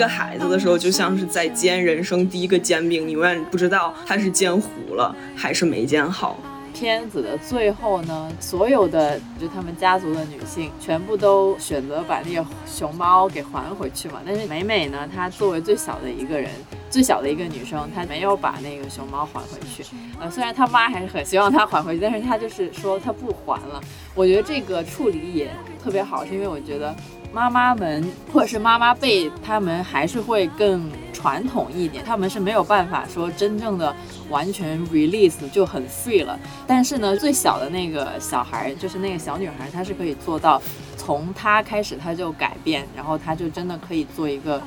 一个孩子的时候，就像是在煎人生第一个煎饼，你永远不知道它是煎糊了还是没煎好。片子的最后呢，所有的就他们家族的女性全部都选择把那个熊猫给还回去嘛。但是美美呢，她作为最小的一个人，最小的一个女生，她没有把那个熊猫还回去。呃，虽然她妈还是很希望她还回去，但是她就是说她不还了。我觉得这个处理也特别好，是因为我觉得。妈妈们或者是妈妈辈，他们还是会更传统一点，他们是没有办法说真正的完全 release 就很 free 了。但是呢，最小的那个小孩，就是那个小女孩，她是可以做到，从她开始她就改变，然后她就真的可以做一个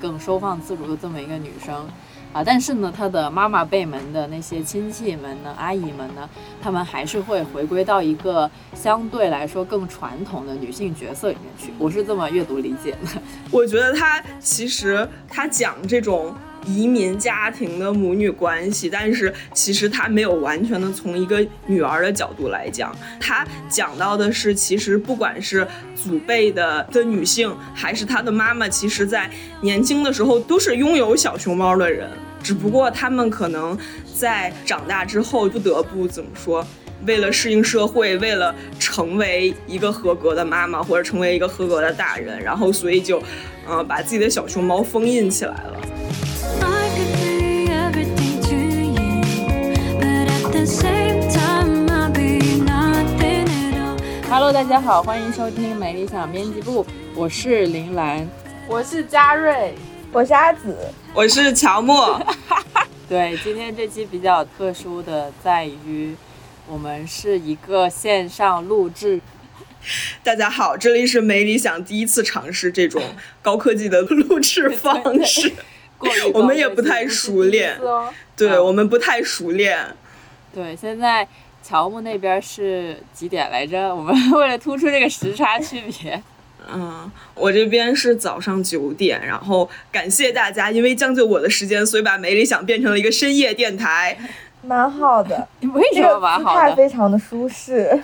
更收放自如的这么一个女生。啊，但是呢，他的妈妈辈们的那些亲戚们呢，阿姨们呢，他们还是会回归到一个相对来说更传统的女性角色里面去。我是这么阅读理解的。我觉得他其实他讲这种。移民家庭的母女关系，但是其实他没有完全的从一个女儿的角度来讲，他讲到的是，其实不管是祖辈的的女性，还是他的妈妈，其实在年轻的时候都是拥有小熊猫的人，只不过他们可能在长大之后不得不怎么说，为了适应社会，为了成为一个合格的妈妈或者成为一个合格的大人，然后所以就，呃，把自己的小熊猫封印起来了。Hello，大家好，欢迎收听美理想编辑部，我是林兰，我是嘉瑞，我是阿紫，我是乔木。对，今天这期比较特殊的在于，我们是一个线上录制。大家好，这里是美理想第一次尝试这种高科技的录制方式。我们也不太熟练，对我们不太熟练。对，现在乔木那边是几点来着？我们为了突出这个时差区别，嗯，我这边是早上九点。然后感谢大家，因为将就我的时间，所以把没理想变成了一个深夜电台，蛮好的。为什么蛮好的？非常的舒适，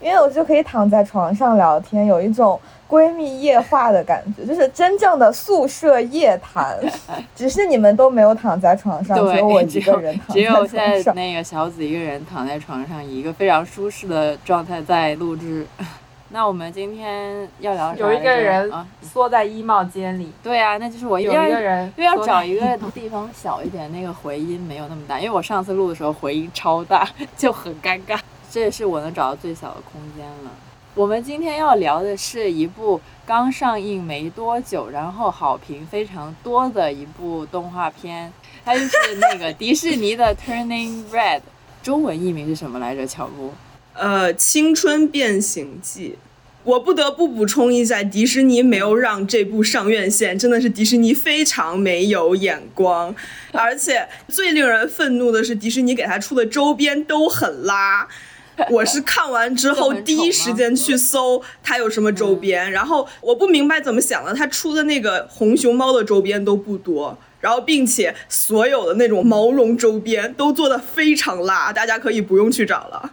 因为我就可以躺在床上聊天，有一种。闺蜜夜话的感觉，就是真正的宿舍夜谈，只是你们都没有躺在床上，只有我一个人躺在床上。只有现在那个小紫一个人躺在床上，以一个非常舒适的状态在录制。那我们今天要聊有一个人缩在衣帽间里。对啊，那就是我有一个人，因为要找一个地方小一点，那个回音没有那么大。因为我上次录的时候回音超大，就很尴尬。这也是我能找到最小的空间了。我们今天要聊的是一部刚上映没多久，然后好评非常多的一部动画片，它就是那个迪士尼的《Turning Red》，中文译名是什么来着？乔布？呃，《青春变形记》。我不得不补充一下，迪士尼没有让这部上院线，真的是迪士尼非常没有眼光。而且最令人愤怒的是，迪士尼给他出的周边都很拉。我是看完之后第一时间去搜它有什么周边，然后我不明白怎么想的，它出的那个红熊猫的周边都不多，然后并且所有的那种毛绒周边都做的非常辣，大家可以不用去找了。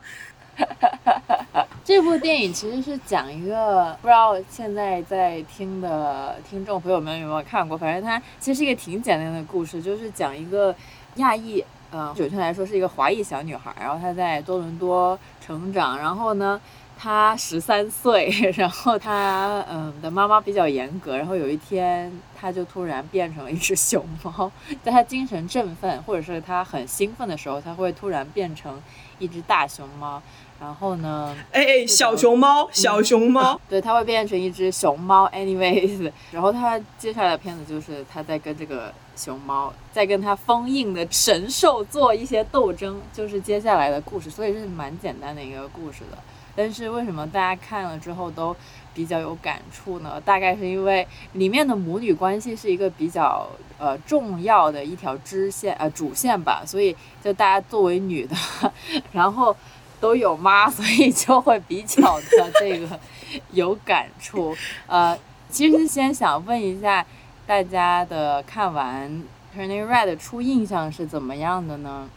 这部电影其实是讲一个不知道现在在听的听众朋友们有没有看过，反正它其实是一个挺简单的故事，就是讲一个亚裔。嗯，准确来说是一个华裔小女孩，然后她在多伦多成长，然后呢，她十三岁，然后她嗯的妈妈比较严格，然后有一天她就突然变成了一只熊猫，在她精神振奋或者是她很兴奋的时候，她会突然变成一只大熊猫。然后呢？哎哎，小熊猫，小熊猫，对，它会变成一只熊猫。Anyways，然后它接下来的片子就是它在跟这个熊猫，在跟它封印的神兽做一些斗争，就是接下来的故事。所以是蛮简单的一个故事的。但是为什么大家看了之后都比较有感触呢？大概是因为里面的母女关系是一个比较呃重要的一条支线呃主线吧。所以就大家作为女的，然后。都有妈，所以就会比较的这个有感触。呃，其实先想问一下大家的看完《Turning Red》初印象是怎么样的呢？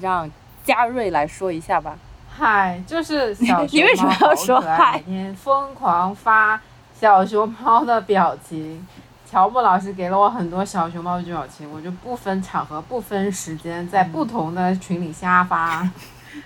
让嘉瑞来说一下吧。嗨，就是小熊猫 好可爱，每天疯狂发小熊猫的表情，乔木老师给了我很多小熊猫的表情，我就不分场合、不分时间，在不同的群里瞎发。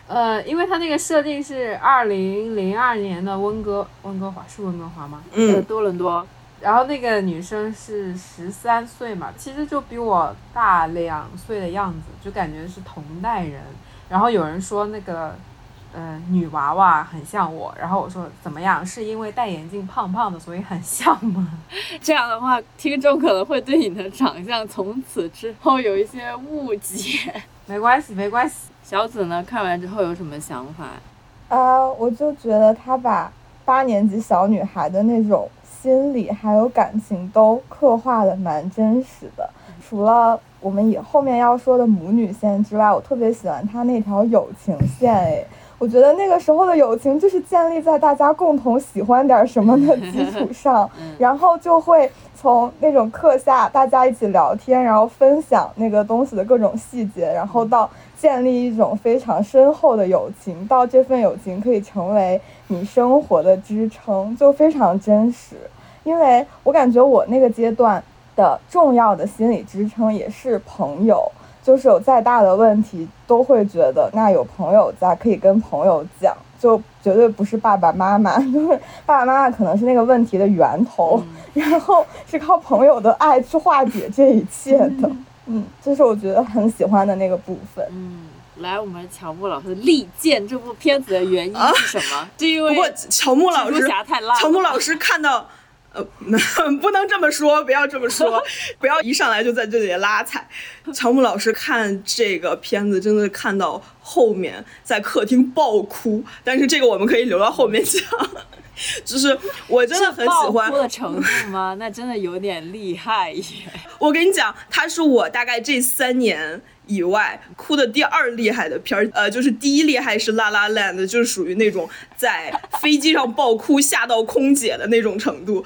呃，因为他那个设定是二零零二年的温哥温哥华，是温哥华吗？嗯，多伦多。然后那个女生是十三岁嘛，其实就比我大两岁的样子，就感觉是同代人。然后有人说那个。呃，女娃娃很像我，然后我说怎么样？是因为戴眼镜胖胖的，所以很像吗？这样的话，听众可能会对你的长相从此之后有一些误解。没关系，没关系。小紫呢，看完之后有什么想法？啊，我就觉得他把八年级小女孩的那种心理还有感情都刻画的蛮真实的。除了我们以后面要说的母女线之外，我特别喜欢他那条友情线，哎。我觉得那个时候的友情就是建立在大家共同喜欢点什么的基础上，然后就会从那种课下大家一起聊天，然后分享那个东西的各种细节，然后到建立一种非常深厚的友情，到这份友情可以成为你生活的支撑，就非常真实。因为我感觉我那个阶段的重要的心理支撑也是朋友。就是有再大的问题，都会觉得那有朋友在，可以跟朋友讲，就绝对不是爸爸妈妈，就 是爸爸妈妈可能是那个问题的源头，然后是靠朋友的爱去化解这一切的。嗯，这是我觉得很喜欢的那个部分。嗯，来，我们乔木老师力荐这部片子的原因是什么？就因为不过乔木老师，乔木老师看到。呃，不能这么说，不要这么说，不要一上来就在这里拉踩。乔木老师看这个片子，真的看到后面在客厅爆哭，但是这个我们可以留到后面讲。就是我真的很喜欢哭的程度吗？那真的有点厉害耶。我跟你讲，它是我大概这三年。以外，哭的第二厉害的片儿，呃，就是第一厉害是《La La Land》，就是属于那种在飞机上爆哭吓到空姐的那种程度。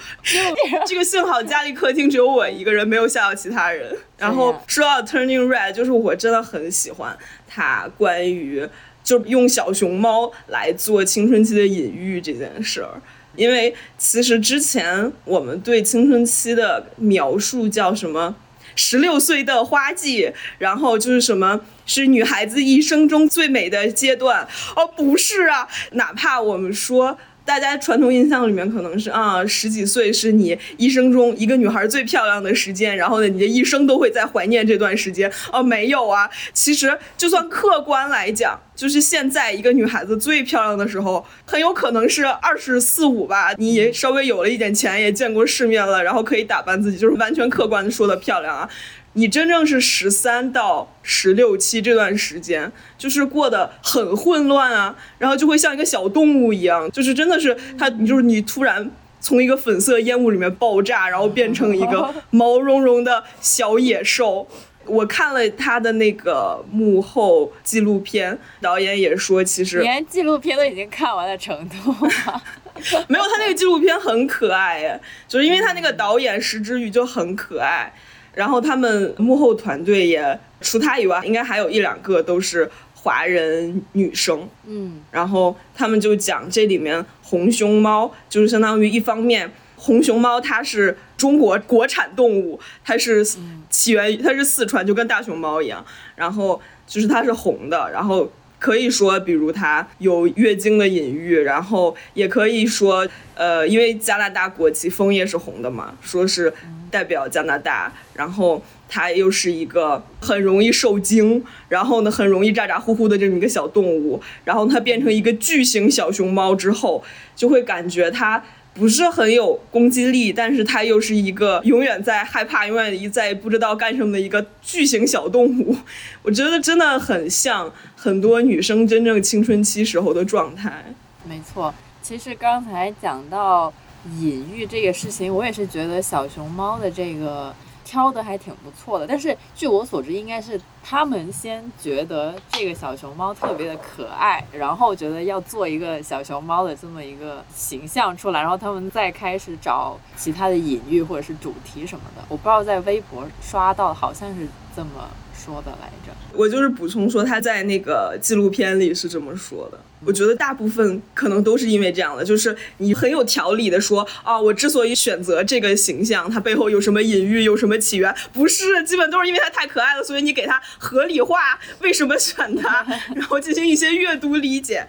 这个幸好家里客厅只有我一个人，没有吓到其他人。然后说到《Turning Red》，就是我真的很喜欢它关于就用小熊猫来做青春期的隐喻这件事儿，因为其实之前我们对青春期的描述叫什么？十六岁的花季，然后就是什么是女孩子一生中最美的阶段？哦，不是啊，哪怕我们说。大家传统印象里面可能是啊，十几岁是你一生中一个女孩最漂亮的时间，然后呢，你的一生都会在怀念这段时间。哦，没有啊，其实就算客观来讲，就是现在一个女孩子最漂亮的时候，很有可能是二十四五吧。你也稍微有了一点钱，也见过世面了，然后可以打扮自己，就是完全客观的说的漂亮啊。你真正是十三到十六七这段时间，就是过得很混乱啊，然后就会像一个小动物一样，就是真的是它，就是你突然从一个粉色烟雾里面爆炸，然后变成一个 毛茸茸的小野兽。我看了他的那个幕后纪录片，导演也说，其实连纪录片都已经看完的程度 没有他那个纪录片很可爱，就是因为他那个导演石之宇就很可爱。然后他们幕后团队也除他以外，应该还有一两个都是华人女生。嗯，然后他们就讲这里面红熊猫就是相当于一方面，红熊猫它是中国国产动物，它是起源于它是四川，就跟大熊猫一样。然后就是它是红的，然后可以说比如它有月经的隐喻，然后也可以说呃，因为加拿大国旗枫叶是红的嘛，说是。代表加拿大，然后它又是一个很容易受惊，然后呢很容易咋咋呼呼的这么一个小动物，然后它变成一个巨型小熊猫之后，就会感觉它不是很有攻击力，但是它又是一个永远在害怕、永远一在不知道干什么的一个巨型小动物。我觉得真的很像很多女生真正青春期时候的状态。没错，其实刚才讲到。隐喻这个事情，我也是觉得小熊猫的这个挑的还挺不错的。但是据我所知，应该是他们先觉得这个小熊猫特别的可爱，然后觉得要做一个小熊猫的这么一个形象出来，然后他们再开始找其他的隐喻或者是主题什么的。我不知道在微博刷到，好像是这么。说的来着，我就是补充说他在那个纪录片里是这么说的。我觉得大部分可能都是因为这样的，就是你很有条理的说啊，我之所以选择这个形象，它背后有什么隐喻，有什么起源？不是，基本都是因为它太可爱了，所以你给它合理化为什么选它，然后进行一些阅读理解。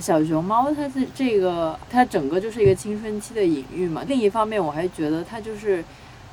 小熊猫它是这个，它整个就是一个青春期的隐喻嘛。另一方面，我还觉得它就是。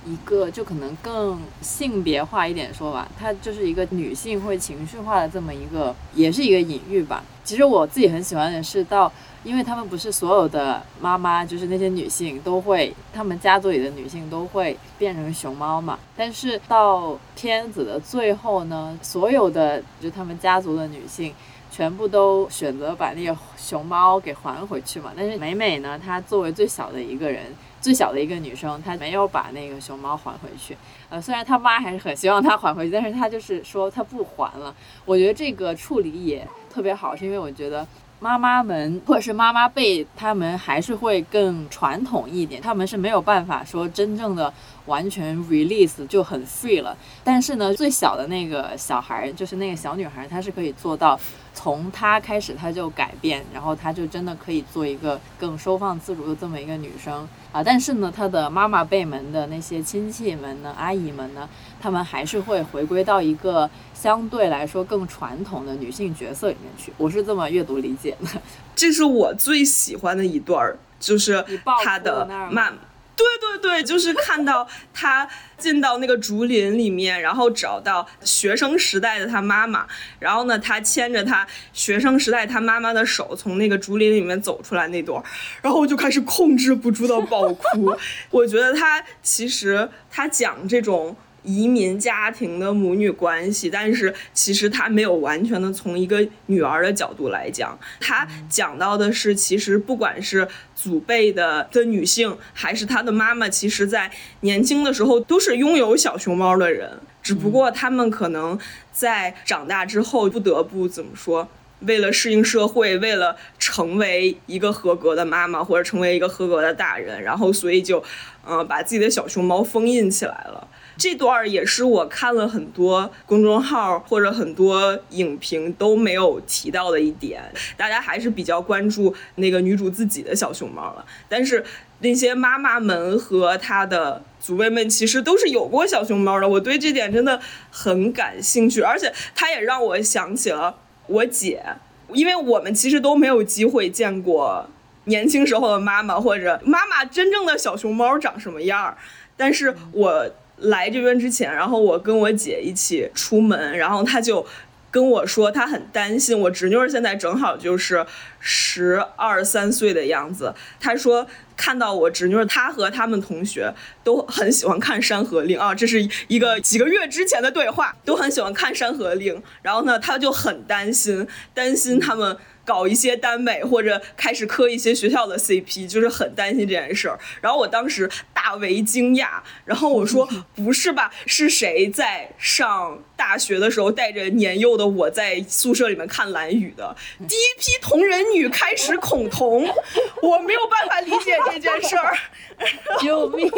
一个就可能更性别化一点说吧，它就是一个女性会情绪化的这么一个，也是一个隐喻吧。其实我自己很喜欢的是到，因为他们不是所有的妈妈，就是那些女性都会，他们家族里的女性都会变成熊猫嘛。但是到片子的最后呢，所有的就他们家族的女性全部都选择把那个熊猫给还回去嘛。但是美美呢，她作为最小的一个人。最小的一个女生，她没有把那个熊猫还回去。呃，虽然她妈还是很希望她还回去，但是她就是说她不还了。我觉得这个处理也特别好，是因为我觉得妈妈们或者是妈妈辈，他们还是会更传统一点，他们是没有办法说真正的完全 release 就很 free 了。但是呢，最小的那个小孩，就是那个小女孩，她是可以做到。从她开始，她就改变，然后她就真的可以做一个更收放自如的这么一个女生啊。但是呢，她的妈妈辈们的那些亲戚们呢、阿姨们呢，他们还是会回归到一个相对来说更传统的女性角色里面去。我是这么阅读理解的。这是我最喜欢的一段儿，就是她的妈。对对对，就是看到他进到那个竹林里面，然后找到学生时代的他妈妈，然后呢，他牵着他学生时代他妈妈的手从那个竹林里面走出来那段，然后我就开始控制不住的爆哭。我觉得他其实他讲这种。移民家庭的母女关系，但是其实他没有完全的从一个女儿的角度来讲，他讲到的是，其实不管是祖辈的的女性，还是他的妈妈，其实在年轻的时候都是拥有小熊猫的人，只不过他们可能在长大之后不得不怎么说，为了适应社会，为了成为一个合格的妈妈或者成为一个合格的大人，然后所以就，嗯，把自己的小熊猫封印起来了。这段也是我看了很多公众号或者很多影评都没有提到的一点，大家还是比较关注那个女主自己的小熊猫了。但是那些妈妈们和她的祖辈们其实都是有过小熊猫的，我对这点真的很感兴趣，而且它也让我想起了我姐，因为我们其实都没有机会见过年轻时候的妈妈或者妈妈真正的小熊猫长什么样儿，但是我。来这边之前，然后我跟我姐一起出门，然后她就跟我说，她很担心我侄女儿现在正好就是十二三岁的样子。她说看到我侄女儿，她和他们同学都很喜欢看《山河令》啊，这是一个几个月之前的对话，都很喜欢看《山河令》。然后呢，她就很担心，担心他们。搞一些耽美或者开始磕一些学校的 CP，就是很担心这件事儿。然后我当时大为惊讶，然后我说：“不是吧？是谁在上大学的时候带着年幼的我在宿舍里面看蓝雨的？第一批同人女开始恐同，我没有办法理解这件事儿。救命！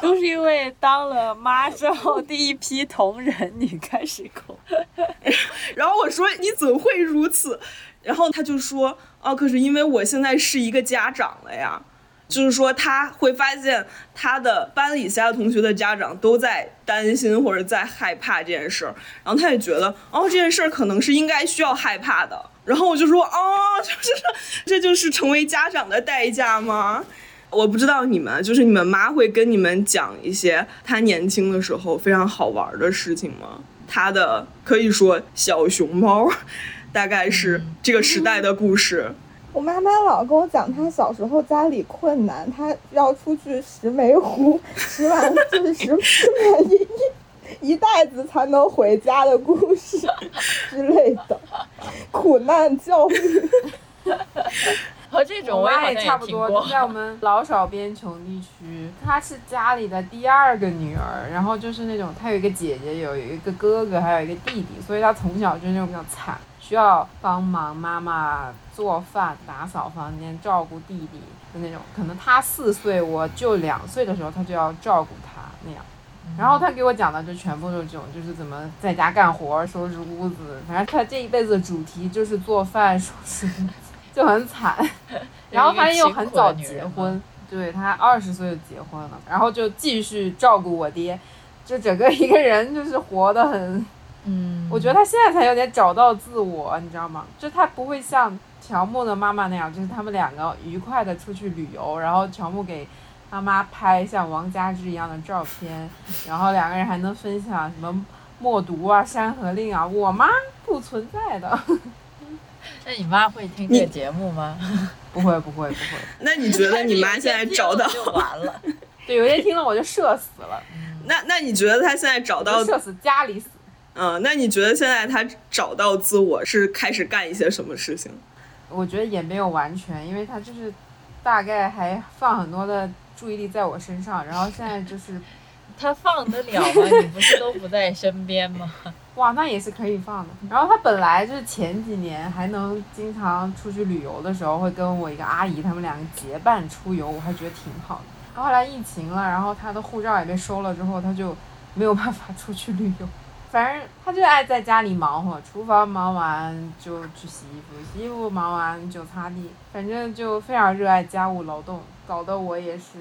都是因为当了妈之后，第一批同人女开始恐。然后我说：你怎会如此？然后他就说，哦，可是因为我现在是一个家长了呀，就是说他会发现他的班里其他同学的家长都在担心或者在害怕这件事儿，然后他也觉得，哦，这件事儿可能是应该需要害怕的。然后我就说，哦，就是这就是成为家长的代价吗？我不知道你们，就是你们妈会跟你们讲一些他年轻的时候非常好玩的事情吗？他的可以说小熊猫。大概是这个时代的故事。我妈妈老跟我讲，她小时候家里困难，她要出去拾煤糊，拾完就是拾拾完一一一袋子才能回家的故事之类的苦难教育。和这种我也差不多。在我们老少边穷地区，她是家里的第二个女儿，然后就是那种她有一个姐姐，有一个哥哥，还有一个弟弟，所以她从小就是那种比较惨，需要帮忙妈妈做饭、打扫房间、照顾弟弟的那种。可能他四岁，我就两岁的时候，他就要照顾他那样。然后他给我讲的就全部都是这种，就是怎么在家干活、收拾屋子，反正他这一辈子的主题就是做饭、收拾，就很惨。然后他又很早结婚，对他二十岁就结婚了，然后就继续照顾我爹，就整个一个人就是活得很，嗯，我觉得他现在才有点找到自我，你知道吗？就他不会像乔木的妈妈那样，就是他们两个愉快的出去旅游，然后乔木给。他妈拍像王佳芝一样的照片，然后两个人还能分享什么默读啊、山河令啊。我妈不存在的。那你妈会听这个节目吗？不会，不会，不会。那你觉得你妈现在找到就完了？对，有一天听了我就社死了。那那你觉得她现在找到社死家里死？嗯，那你觉得现在他找到自我是开始干一些什么事情？我觉得也没有完全，因为他就是大概还放很多的。注意力在我身上，然后现在就是 他放得了吗？你不是都不在身边吗？哇，那也是可以放的。然后他本来就是前几年还能经常出去旅游的时候，会跟我一个阿姨他们两个结伴出游，我还觉得挺好的。后后来疫情了，然后他的护照也被收了之后，他就没有办法出去旅游。反正他就爱在家里忙活，厨房忙完就去洗衣服，洗衣服忙完就擦地，反正就非常热爱家务劳动。搞得我也是，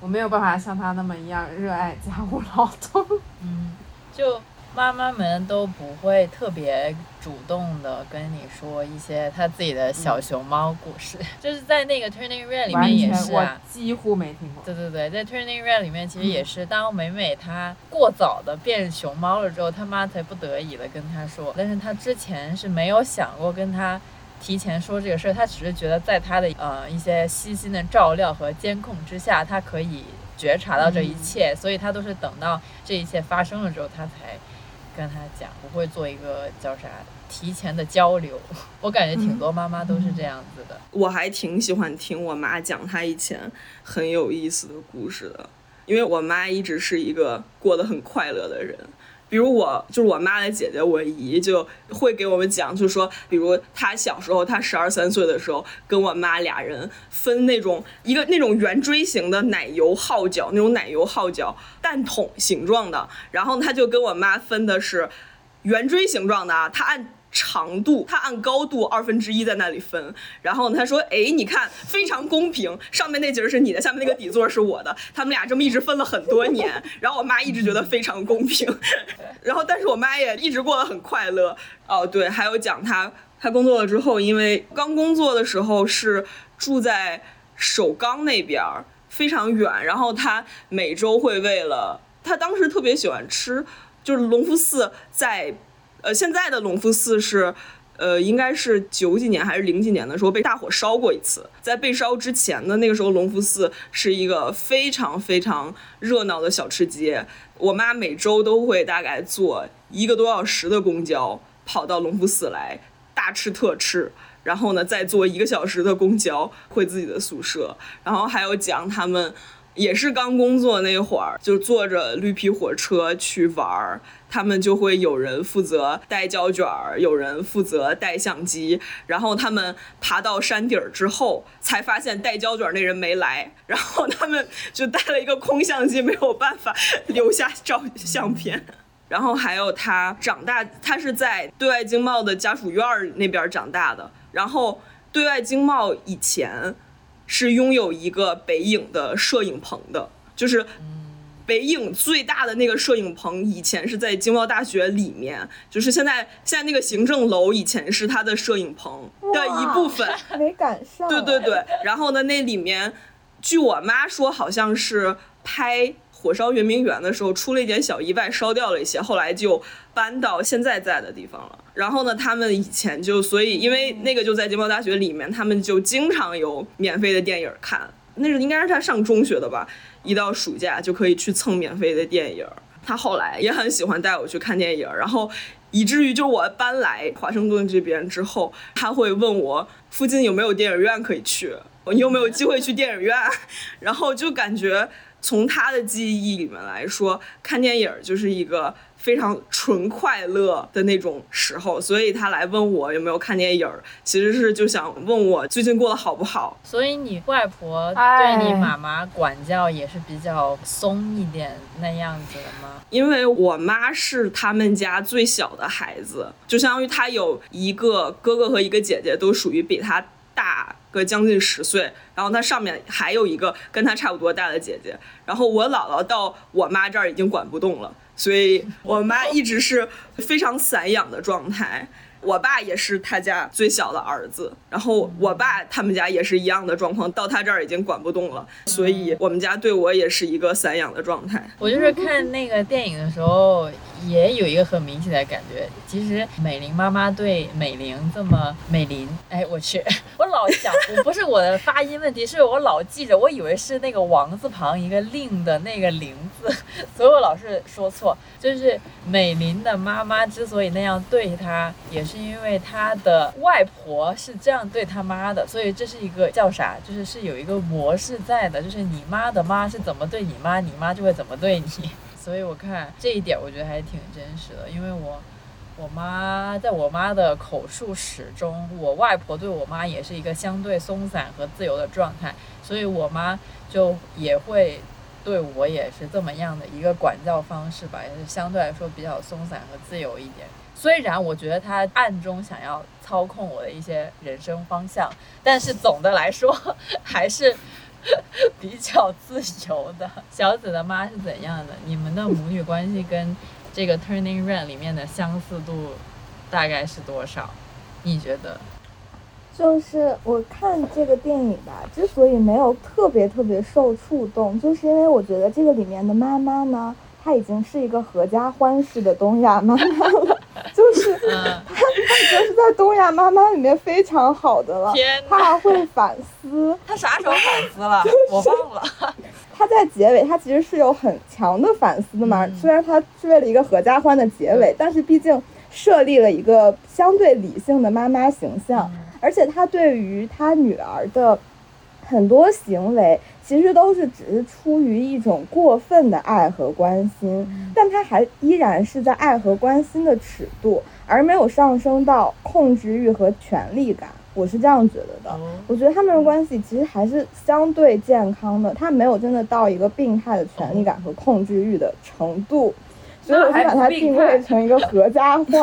我没有办法像他那么一样热爱家务劳动。嗯，就 妈妈们都不会特别主动的跟你说一些他自己的小熊猫故事，就是在那个 Turning Red 里面也是啊，几乎没听过。对对对，在 Turning Red 里面其实也是，当美美她过早的变熊猫了之后，他妈才不得已的跟她说，但是她之前是没有想过跟她。提前说这个事儿，他只是觉得在他的呃一些悉心的照料和监控之下，他可以觉察到这一切，所以他都是等到这一切发生了之后，他才跟他讲，我会做一个叫啥提前的交流。我感觉挺多妈妈都是这样子的。我还挺喜欢听我妈讲她以前很有意思的故事的，因为我妈一直是一个过得很快乐的人。比如我就是我妈的姐姐，我姨就会给我们讲，就说，比如她小时候，她十二三岁的时候，跟我妈俩人分那种一个那种圆锥形的奶油号角，那种奶油号角蛋筒形状的，然后她就跟我妈分的是圆锥形状的啊，她按。长度，他按高度二分之一在那里分，然后他说：“哎，你看非常公平，上面那节是你的，下面那个底座是我的，他们俩这么一直分了很多年。”然后我妈一直觉得非常公平，然后但是我妈也一直过得很快乐。哦，对，还有讲他他工作了之后，因为刚工作的时候是住在首钢那边，非常远，然后他每周会为了他当时特别喜欢吃，就是隆福寺在。呃，现在的隆福寺是，呃，应该是九几年还是零几年的时候被大火烧过一次。在被烧之前的那个时候，隆福寺是一个非常非常热闹的小吃街。我妈每周都会大概坐一个多小时的公交跑到隆福寺来大吃特吃，然后呢再坐一个小时的公交回自己的宿舍。然后还有讲他们也是刚工作那会儿，就坐着绿皮火车去玩儿。他们就会有人负责带胶卷儿，有人负责带相机，然后他们爬到山顶儿之后，才发现带胶卷儿那人没来，然后他们就带了一个空相机，没有办法留下照相片。然后还有他长大，他是在对外经贸的家属院儿那边长大的，然后对外经贸以前是拥有一个北影的摄影棚的，就是。北影最大的那个摄影棚以前是在经贸大学里面，就是现在现在那个行政楼以前是他的摄影棚的一部分，没赶上。对对对，然后呢，那里面据我妈说，好像是拍《火烧圆明园》的时候出了一点小意外，烧掉了一些，后来就搬到现在在的地方了。然后呢，他们以前就所以因为那个就在经贸大学里面，他们就经常有免费的电影看。那是应该是他上中学的吧。一到暑假就可以去蹭免费的电影。他后来也很喜欢带我去看电影。然后以至于就我搬来华盛顿这边之后，他会问我附近有没有电影院可以去，你有没有机会去电影院，然后就感觉从他的记忆里面来说，看电影就是一个。非常纯快乐的那种时候，所以他来问我有没有看电影，其实是就想问我最近过得好不好。所以你外婆对你妈妈管教也是比较松一点那样子的吗？因为我妈是他们家最小的孩子，就相当于她有一个哥哥和一个姐姐，都属于比她大个将近十岁，然后他上面还有一个跟他差不多大的姐姐，然后我姥姥到我妈这儿已经管不动了。所以，我妈一直是非常散养的状态。我爸也是他家最小的儿子，然后我爸他们家也是一样的状况，到他这儿已经管不动了，所以我们家对我也是一个散养的状态。我就是看那个电影的时候。也有一个很明显的感觉，其实美玲妈妈对美玲这么美玲，哎，我去，我老想，我不是我的发音问题，是我老记着，我以为是那个王字旁一个令的那个玲字，所以我老是说错。就是美玲的妈妈之所以那样对她，也是因为她的外婆是这样对她妈的，所以这是一个叫啥？就是是有一个模式在的，就是你妈的妈是怎么对你妈，你妈就会怎么对你。所以我看这一点，我觉得还挺真实的，因为我我妈在我妈的口述史中，我外婆对我妈也是一个相对松散和自由的状态，所以我妈就也会对我也是这么样的一个管教方式吧，也是相对来说比较松散和自由一点。虽然我觉得她暗中想要操控我的一些人生方向，但是总的来说 还是。比较自由的小紫的妈是怎样的？你们的母女关系跟这个 Turning Red 里面的相似度大概是多少？你觉得？就是我看这个电影吧，之所以没有特别特别受触动，就是因为我觉得这个里面的妈妈呢。她已经是一个合家欢式的东亚妈妈了，就是他他已经是在东亚妈妈里面非常好的了。天她还会反思。他啥时候反思了？我忘了。她在结尾，他其实是有很强的反思的嘛。虽然他是为了一个合家欢的结尾，但是毕竟设立了一个相对理性的妈妈形象，而且他对于他女儿的很多行为。其实都是只是出于一种过分的爱和关心，但他还依然是在爱和关心的尺度，而没有上升到控制欲和权力感。我是这样觉得的。我觉得他们的关系其实还是相对健康的，他没有真的到一个病态的权力感和控制欲的程度。所以我就把它定位成一个合家欢，就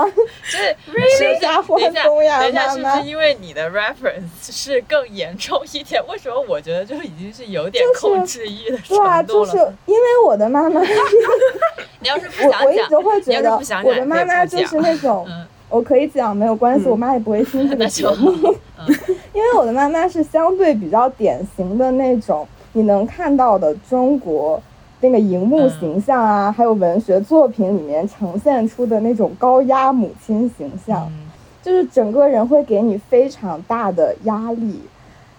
是合家欢东亚等一下，是不是因为你的 reference 是更严重一点？为什么我觉得就已经是有点控制欲的程度了？对啊，就是因为我的妈妈。你要是不想讲，我一直会觉得我的妈妈就是那种，我可以讲没有关系，我妈也不会听这个节目。因为我的妈妈是相对比较典型的那种，你能看到的中国。那个荧幕形象啊，还有文学作品里面呈现出的那种高压母亲形象，就是整个人会给你非常大的压力。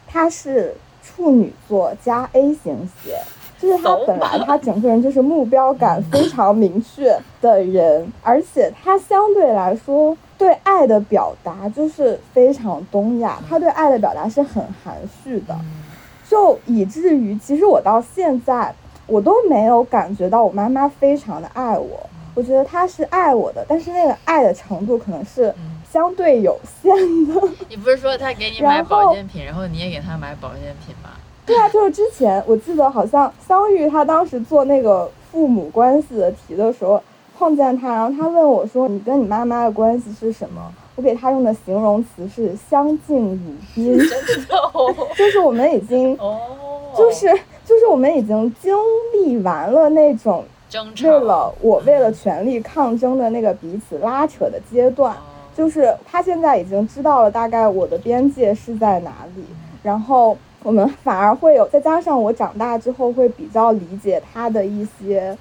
他是处女座加 A 型血，就是他本来他整个人就是目标感非常明确的人，而且他相对来说对爱的表达就是非常东亚，他对爱的表达是很含蓄的，就以至于其实我到现在。我都没有感觉到我妈妈非常的爱我，我觉得她是爱我的，但是那个爱的程度可能是相对有限的。你不是说她给你买保健品，然后你也给她买保健品吗？对啊，就是之前我记得好像相遇，他当时做那个父母关系的题的时候碰见他，然后他问我说：“你跟你妈妈的关系是什么？”我给他用的形容词是相敬如宾，就是我们已经，就是。就是我们已经经历完了那种为了我为了权力抗争的那个彼此拉扯的阶段，就是他现在已经知道了大概我的边界是在哪里，然后我们反而会有再加上我长大之后会比较理解他的一些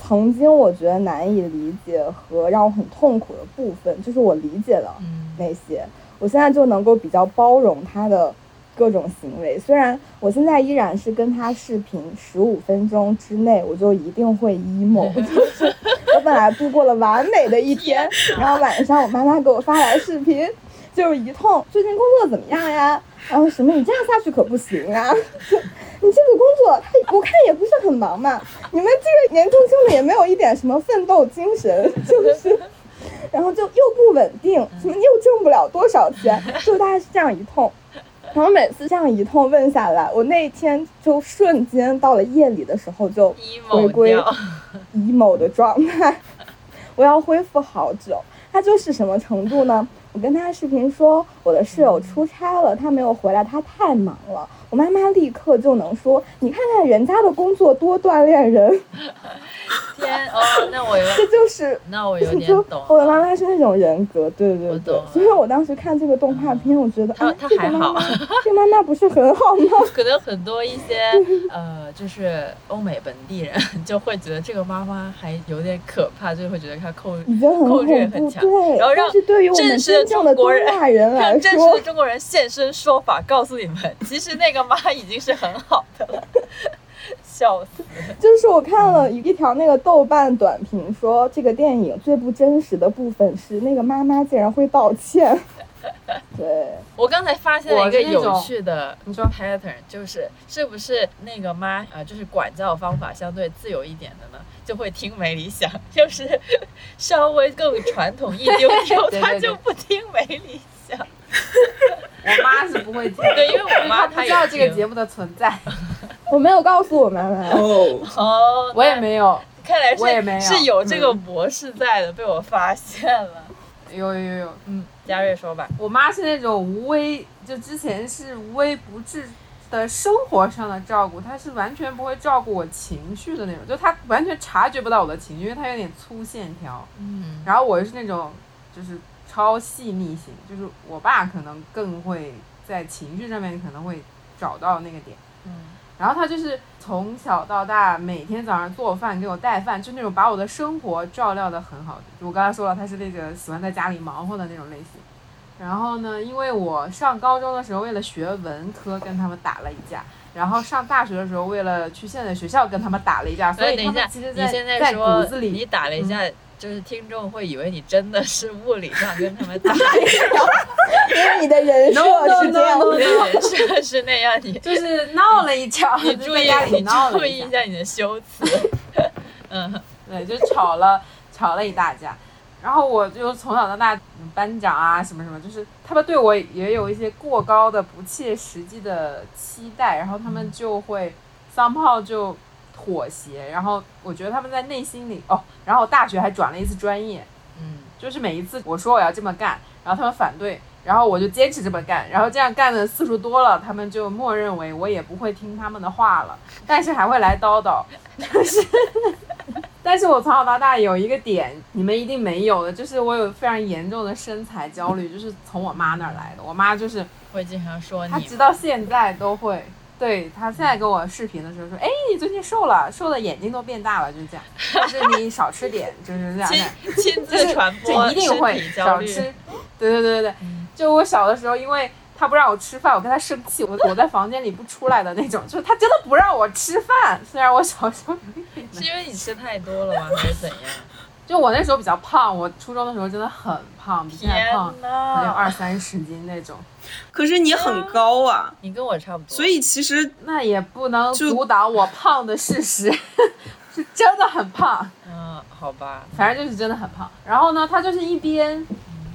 曾经我觉得难以理解和让我很痛苦的部分，就是我理解了那些，我现在就能够比较包容他的。各种行为，虽然我现在依然是跟他视频十五分钟之内，我就一定会 emo，就是我我本来度过了完美的一天，然后晚上我妈妈给我发来视频，就是一通最近工作怎么样呀？然后什么你这样下去可不行啊！就你这个工作，他我看也不是很忙嘛。你们这个年轻轻的也没有一点什么奋斗精神，就是，然后就又不稳定，什么又挣不了多少钱，就大概是这样一通。然后每次这样一通问下来，我那一天就瞬间到了夜里的时候就回归掉 emo 的状态，我要恢复好久。他就是什么程度呢？我跟他视频说我的室友出差了，他没有回来，他太忙了。我妈妈立刻就能说：“你看看人家的工作多锻炼人。天哦，那我有 ”这就是那我有点就懂我的妈妈是那种人格，对对对。所以我当时看这个动画片，我觉得她啊，这个她还好妈妈，这个妈妈不是很好吗？可能很多一些呃，就是欧美本地人就会觉得这个妈妈还有点可怕，就会觉得她控控制很强，对。然后让对于我们真正的中国人来让真实的，中国人现身说法，告诉你们，其实那个妈已经是很好的了，笑死！就是我看了一条那个豆瓣短评说，这个电影最不真实的部分是那个妈妈竟然会道歉。对，我刚才发现了一个有趣的你说 pattern，就是是不是那个妈啊、呃就是管教方法相对自由一点的呢，就会听没理想；就是稍微更传统一丢丢，他就不听没理想。我妈是不会听，对因为我妈她不知道这个节目的存在，我没有告诉我妈妈。哦，哦，我也没有。看来是我也没有是有这个模式在的，被我发现了。有有有，嗯，嘉瑞说吧。我妈是那种无微，就之前是无微不至的生活上的照顾，她是完全不会照顾我情绪的那种，就她完全察觉不到我的情绪，因为她有点粗线条。嗯，然后我是那种就是超细腻型，就是我爸可能更会在情绪上面可能会找到那个点。嗯，然后他就是从小到大每天早上做饭给我带饭，就那种把我的生活照料的很好的。就我刚才说了，他是那个喜欢在家里忙活的那种类型。然后呢，因为我上高中的时候为了学文科跟他们打了一架，然后上大学的时候为了去现在学校跟他们打了一架，所以他所以等一下，们其实在你现在骨子里嗯你打了一下，就是听众会以为你真的是物理上跟他们打，因为你的人设是这样。你的人设是那样，你就是闹了一架，就你注意在家里你闹了一架注意一。下你的修辞。嗯，对，就吵了吵了一大架。然后我就从小到大，嗯班长啊什么什么，就是他们对我也有一些过高的、不切实际的期待，然后他们就会桑炮就妥协。然后我觉得他们在内心里哦，然后我大学还转了一次专业，嗯，就是每一次我说我要这么干，然后他们反对，然后我就坚持这么干，然后这样干的次数多了，他们就默认为我也不会听他们的话了，但是还会来叨叨，但是，但是我从小到大有一个点，你们一定没有的，就是我有非常严重的身材焦虑，就是从我妈那儿来的，我妈就是会经常说你她直到现在都会。对他现在跟我视频的时候说，哎，你最近瘦了，瘦的眼睛都变大了，就是这样。但是你少吃点，就是这样。亲亲自传播就一定会。少吃。对对对对对，就我小的时候，因为他不让我吃饭，我跟他生气，我躲在房间里不出来的那种，就是他真的不让我吃饭。虽然我小时候，是因为你吃太多了吗？还是怎样？就我那时候比较胖，我初中的时候真的很胖，比现在胖天可能有，二三十斤那种。可是你很高啊，你跟我差不多，所以其实那也不能阻挡我胖的事实，是真的很胖。嗯，好吧，反正就是真的很胖。然后呢，他就是一边，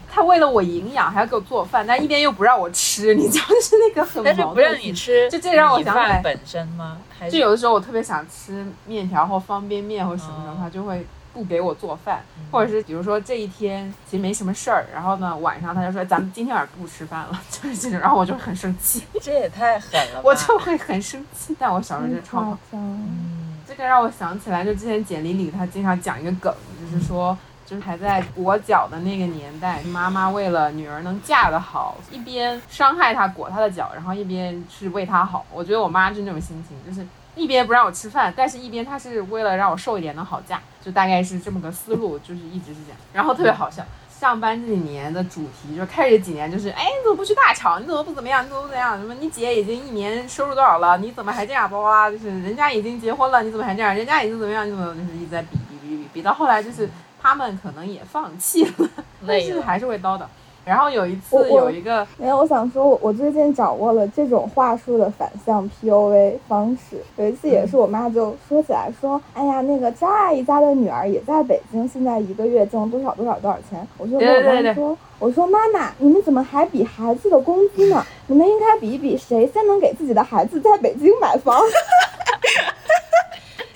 他为了我营养还要给我做饭，但一边又不让我吃，你知道，就是那个很但是不让你吃，就这让我想起来本身吗？就有的时候我特别想吃面条或方便面或什么的，哦他就会不给我做饭，嗯或者是比如说这一天其实没什么事儿，然后呢晚上他就说咱们今天晚上不吃饭了，就是这种，然后我就会很生气，这也太狠了吧！我就会很生气。但我小时候就超好。嗯，这个让我想起来，就之前简历里他经常讲一个梗，就是说，就是还在裹脚的那个年代，妈妈为了女儿能嫁得好，一边伤害她裹她的脚，然后一边是为她好。我觉得我妈就那种心情，就是一边不让我吃饭，但是一边他是为了让我瘦一点能好嫁，就大概是这么个思路，就是一直是这样，然后特别好笑。上班这几年的主题，就开始几年就是，哎，你怎么不去大厂？你怎么不怎么样？你怎么不怎么样？什么？你姐已经一年收入多少了？你怎么还这样？巴拉巴拉，就是人家已经结婚了，你怎么还这样？人家已经怎么样？你怎么就是一直在比比比比比，比到后来就是他们可能也放弃了，但。是 还是会叨叨。然后有一次有一个没有，我想说我，我最近掌握了这种话术的反向 PUA 方式。有一次也是我妈就说起来说，哎呀，那个张阿姨家的女儿也在北京，现在一个月挣多少多少多少钱。我就跟我对对对妈说，我说妈妈，你们怎么还比孩子的工资呢？你们应该比一比谁先能给自己的孩子在北京买房。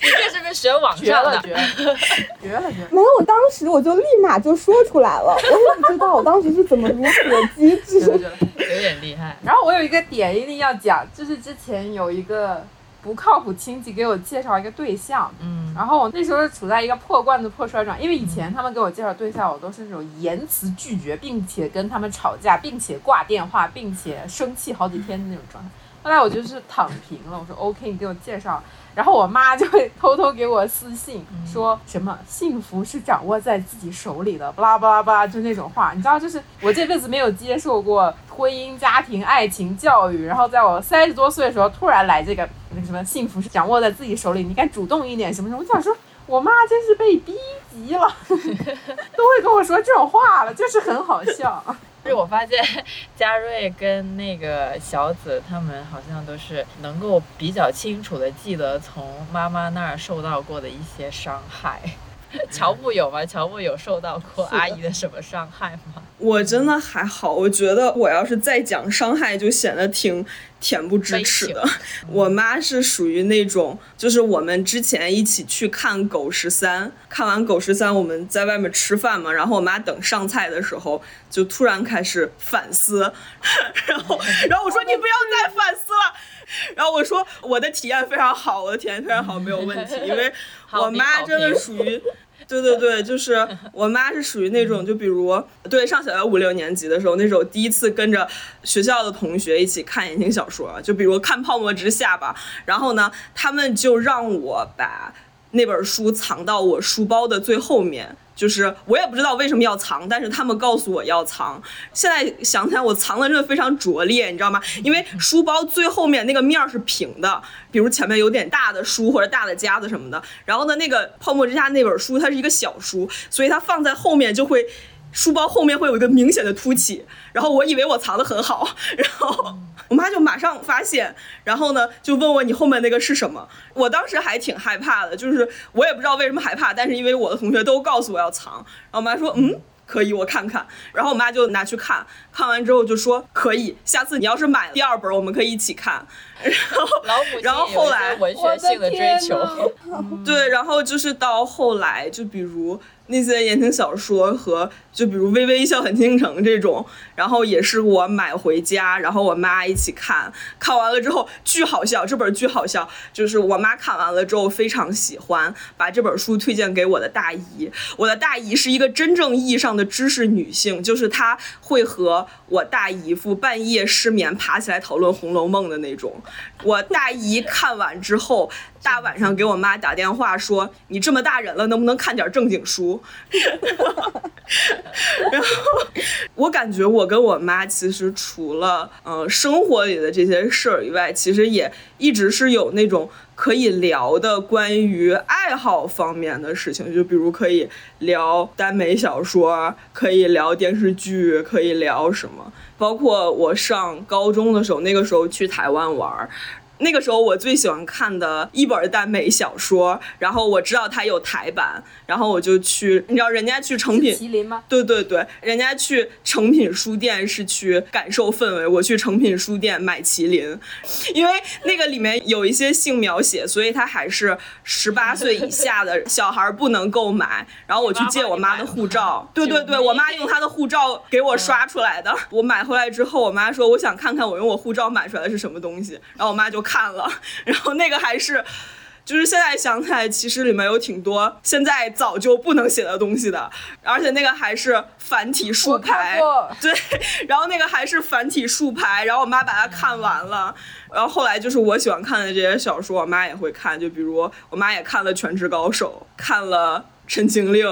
你这是不是学网绝了上的？绝了绝了绝了，没有，我当时我就立马就说出来了，我也不知道我当时是怎么如此的机智。有点厉害。然后我有一个点一定要讲，就是之前有一个不靠谱亲戚给我介绍一个对象，嗯，然后我那时候处在一个破罐子破摔状，因为以前他们给我介绍对象，我都是那种言辞拒绝，并且跟他们吵架，并且挂电话，并且生气好几天的那种状态。后来我就是躺平了，我说 OK，你给我介绍。然后我妈就会偷偷给我私信，说什么幸福是掌握在自己手里的，巴拉巴拉巴拉，就那种话。你知道，就是我这辈子没有接受过婚姻、家庭、爱情教育，然后在我三十多岁的时候，突然来这个那个什么幸福是掌握在自己手里，你该主动一点什么什么。我想说，我妈真是被逼急了，都会跟我说这种话了，就是很好笑。就是我发现 嘉瑞跟那个小紫他们好像都是能够比较清楚的记得从妈妈那儿受到过的一些伤害。乔布有吗？乔布有受到过阿姨的什么伤害吗？我真的还好，我觉得我要是再讲伤害，就显得挺恬不知耻的。我妈是属于那种，就是我们之前一起去看《狗十三》，看完《狗十三》，我们在外面吃饭嘛，然后我妈等上菜的时候，就突然开始反思，然后，然后我说你不要再反思了。然后我说我的体验非常好，我的体验非常好，没有问题，因为 我妈真的属于。对对对，就是我妈是属于那种，就比如对上小学五六年级的时候，那时候第一次跟着学校的同学一起看言情小说，就比如看《泡沫之夏》吧，然后呢，他们就让我把那本书藏到我书包的最后面。就是我也不知道为什么要藏，但是他们告诉我要藏。现在想起来，我藏的真的非常拙劣，你知道吗？因为书包最后面那个面是平的，比如前面有点大的书或者大的夹子什么的。然后呢，那个《泡沫之夏》那本书它是一个小书，所以它放在后面就会，书包后面会有一个明显的凸起。然后我以为我藏的很好，然后我妈就马上发现，然后呢就问我你后面那个是什么？我当时还挺害怕的，就是我也不知道为什么害怕，但是因为我的同学都告诉我要藏，然后我妈说嗯。可以，我看看。然后我妈就拿去看，看完之后就说可以，下次你要是买第二本，我们可以一起看。然后，老母然后后来文学性的追求，对，然后就是到后来，就比如那些言情小说和就比如《微微一笑很倾城》这种，然后也是我买回家，然后我妈一起看，看完了之后巨好笑，这本巨好笑，就是我妈看完了之后非常喜欢，把这本书推荐给我的大姨。我的大姨是一个真正意义上的知识女性，就是她会和我大姨夫半夜失眠爬起来讨论《红楼梦》的那种。我大姨看完之后，大晚上给我妈打电话说：“你这么大人了，能不能看点正经书？” 然后我感觉我跟我妈其实除了嗯、生活里的这些事儿以外，其实也一直是有那种可以聊的关于爱好方面的事情，就比如可以聊耽美小说，可以聊电视剧，可以聊什么。包括我上高中的时候，那个时候去台湾玩。那个时候我最喜欢看的一本耽美小说，然后我知道它有台版，然后我就去，你知道人家去成品，麒麟吗？对对对，人家去成品书店是去感受氛围，我去成品书店买麒麟，因为那个里面有一些性描写，所以它还是十八岁以下的小孩不能购买。然后我去借我妈的护照，对对对，我妈用她的护照给我刷出来的。我买回来之后，我妈说我想看看我用我护照买出来的是什么东西，然后我妈就看了，然后那个还是。就是现在想起来，其实里面有挺多现在早就不能写的东西的，而且那个还是繁体竖排，对，然后那个还是繁体竖排，然后我妈把它看完了，然后后来就是我喜欢看的这些小说，我妈也会看，就比如我妈也看了《全职高手》，看了《陈情令》。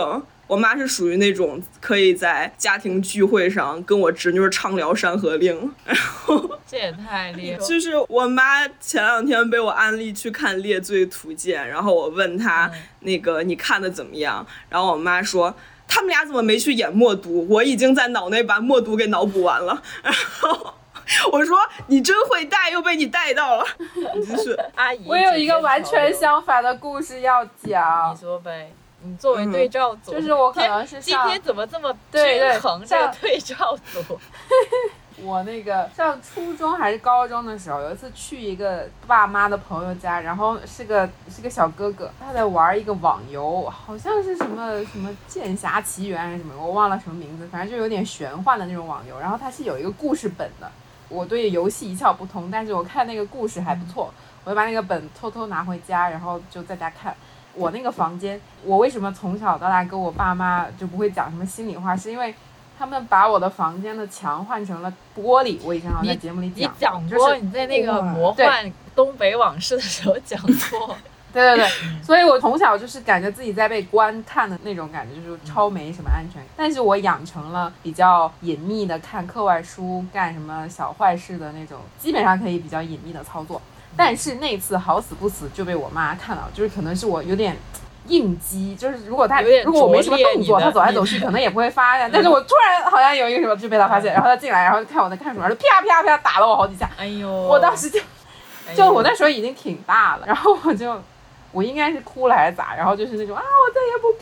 我妈是属于那种可以在家庭聚会上跟我侄女畅聊《山河令》，然后这也太厉害了。就是我妈前两天被我安利去看《猎罪图鉴》，然后我问她那个你看的怎么样，然后我妈说他们俩怎么没去演默读？我已经在脑内把默读给脑补完了，然后。我说你真会带，又被你带到了。你继续，阿姨。我有一个完全相反的故事要讲。你说呗，你作为对照组，就是我可能是今天怎么这么均衡？这个对照组。我那个上初中还是高中的时候，有一次去一个爸妈的朋友家，然后是个是个小哥哥，他在玩一个网游，好像是什么什么剑侠奇缘还是什么，我忘了什么名字，反正就有点玄幻的那种网游。然后它是有一个故事本的。我对游戏一窍不通，但是我看那个故事还不错，我就把那个本偷偷拿回家，然后就在家看。我那个房间，我为什么从小到大跟我爸妈就不会讲什么心里话，是因为他们把我的房间的墙换成了玻璃。我以前好像在节目里讲，你讲过你在那个魔幻东北往事的时候讲过。对对对，所以我从小就是感觉自己在被观看的那种感觉，就是超没什么安全。但是我养成了比较隐秘的看课外书、干什么小坏事的那种，基本上可以比较隐秘的操作。但是那次好死不死就被我妈看到，就是可能是我有点应激，就是如果她如果我没什么动作，她走来走去可能也不会发现。但是我突然好像有一个什么就被她发现，然后她进来，然后看我在看什么，就啪啪啪打了我好几下。哎呦！我当时就就我那时候已经挺大了，然后我就。我应该是哭了还是咋？然后就是那种啊，我再也不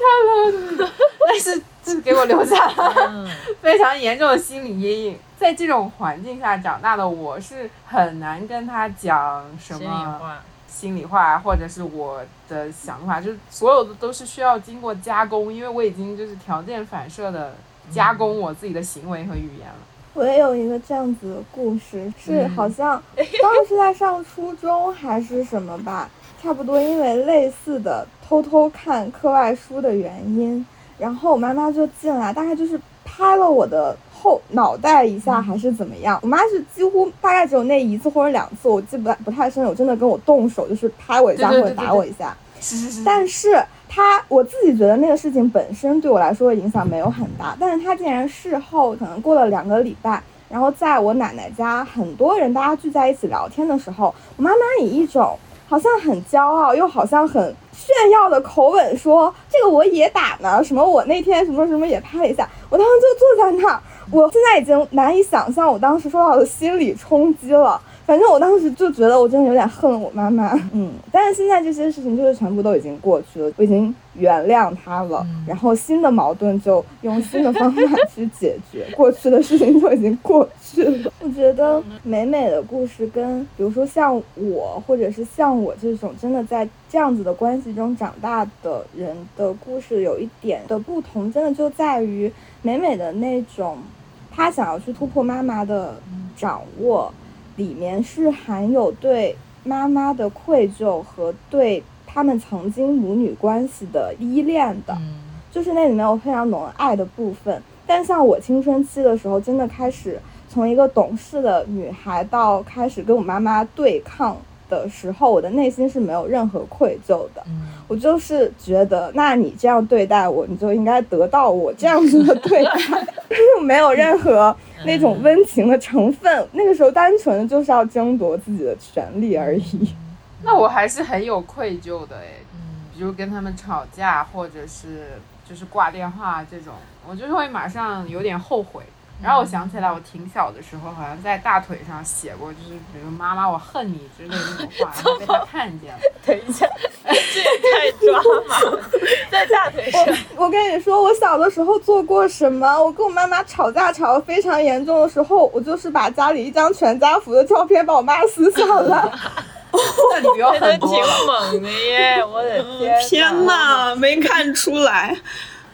看了。但是这是给我留下了非常严重的心理阴影。在这种环境下长大的我，是很难跟他讲什么心里话，心里话，或者是我的想法，就是所有的都是需要经过加工，因为我已经就是条件反射的加工我自己的行为和语言了。我也有一个这样子的故事，是好像 当时在上初中还是什么吧。差不多，因为类似的偷偷看课外书的原因，然后我妈妈就进来，大概就是拍了我的后脑袋一下，还是怎么样？我妈是几乎大概只有那一次或者两次，我记不不太深，有真的跟我动手，就是拍我一下或者打我一下。是是是。但是她，我自己觉得那个事情本身对我来说影响没有很大，但是她竟然事后可能过了两个礼拜，然后在我奶奶家，很多人大家聚在一起聊天的时候，我妈妈以一种。好像很骄傲，又好像很炫耀的口吻说：“这个我也打呢，什么我那天什么什么也拍了一下。”我当时就坐在那儿，我现在已经难以想象我当时受到的心理冲击了。反正我当时就觉得我真的有点恨我妈妈，嗯，但是现在这些事情就是全部都已经过去了，我已经原谅她了，然后新的矛盾就用新的方法去解决，过去的事情就已经过去了。我觉得美美的故事跟比如说像我，或者是像我这种真的在这样子的关系中长大的人的故事有一点的不同，真的就在于美美的那种，她想要去突破妈妈的掌握。里面是含有对妈妈的愧疚和对他们曾经母女关系的依恋的，就是那里面有非常浓爱的部分。但像我青春期的时候，真的开始从一个懂事的女孩到开始跟我妈妈对抗。的时候，我的内心是没有任何愧疚的。我就是觉得，那你这样对待我，你就应该得到我这样子的对待，没有任何那种温情的成分。那个时候，单纯的就是要争夺自己的权利而已。那我还是很有愧疚的诶，比如跟他们吵架，或者是就是挂电话这种，我就是会马上有点后悔。然后我想起来，我挺小的时候，好像在大腿上写过，就是比如“妈妈，我恨你”之类的那种话，然后被他 看见了。等一下，这也太抓马了，在大腿上。我跟你说，我小的时候做过什么？我跟我妈妈吵架吵得非常严重的时候，我就是把家里一张全家福的照片把我妈撕下来。那你不要很挺猛的耶！我的天，天哪，没看出来。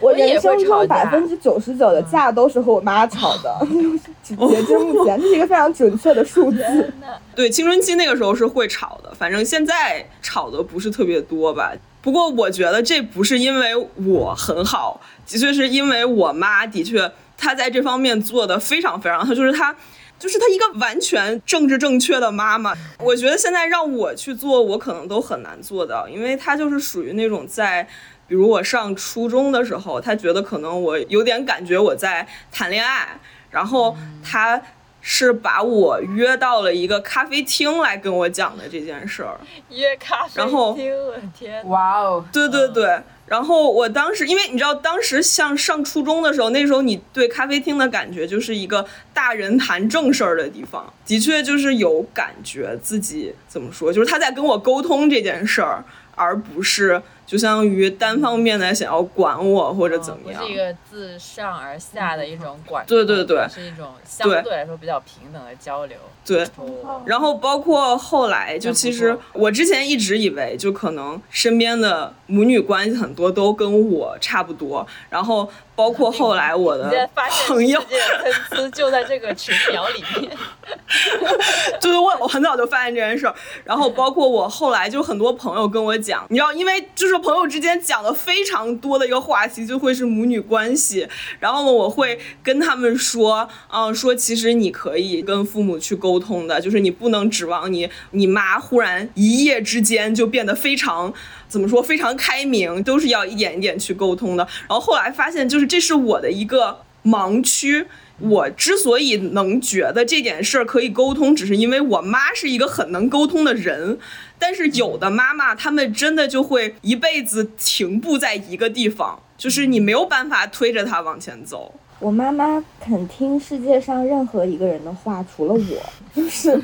我人生中百分之九十九的架都是和我妈吵的，截至目前这是一个非常准确的数字。对，青春期那个时候是会吵的，反正现在吵的不是特别多吧。不过我觉得这不是因为我很好，的确是因为我妈的确她在这方面做的非常非常，她就是她。就是她一个完全政治正确的妈妈。我觉得现在让我去做，我可能都很难做到，因为她就是属于那种在，比如我上初中的时候，她觉得可能我有点感觉我在谈恋爱，然后她。是把我约到了一个咖啡厅来跟我讲的这件事儿，约咖啡厅，然后天，哇哦，对对对，然后我当时因为你知道，当时像上初中的时候，那时候你对咖啡厅的感觉就是一个大人谈正事儿的地方，的确就是有感觉自己怎么说，就是他在跟我沟通这件事儿，而不是。就相当于单方面的想要管我或者怎么样，是一个自上而下的一种管，对对对，是一种相对来说比较平等的交流。对，然后包括后来，就其实我之前一直以为，就可能身边的母女关系很多都跟我差不多，然后包括后来我的朋友，参差就在这个群聊里面。就是我我很早就发现这件事儿，然后包括我后来就很多朋友跟我讲，你知道，因为就是。朋友之间讲的非常多的一个话题就会是母女关系，然后，我会跟他们说，嗯，说其实你可以跟父母去沟通的，就是你不能指望你你妈忽然一夜之间就变得非常怎么说非常开明，都是要一点一点去沟通的。然后后来发现，就是这是我的一个盲区。我之所以能觉得这件事儿可以沟通，只是因为我妈是一个很能沟通的人。但是有的妈妈，她们真的就会一辈子停步在一个地方，就是你没有办法推着她往前走。我妈妈肯听世界上任何一个人的话，除了我，就是。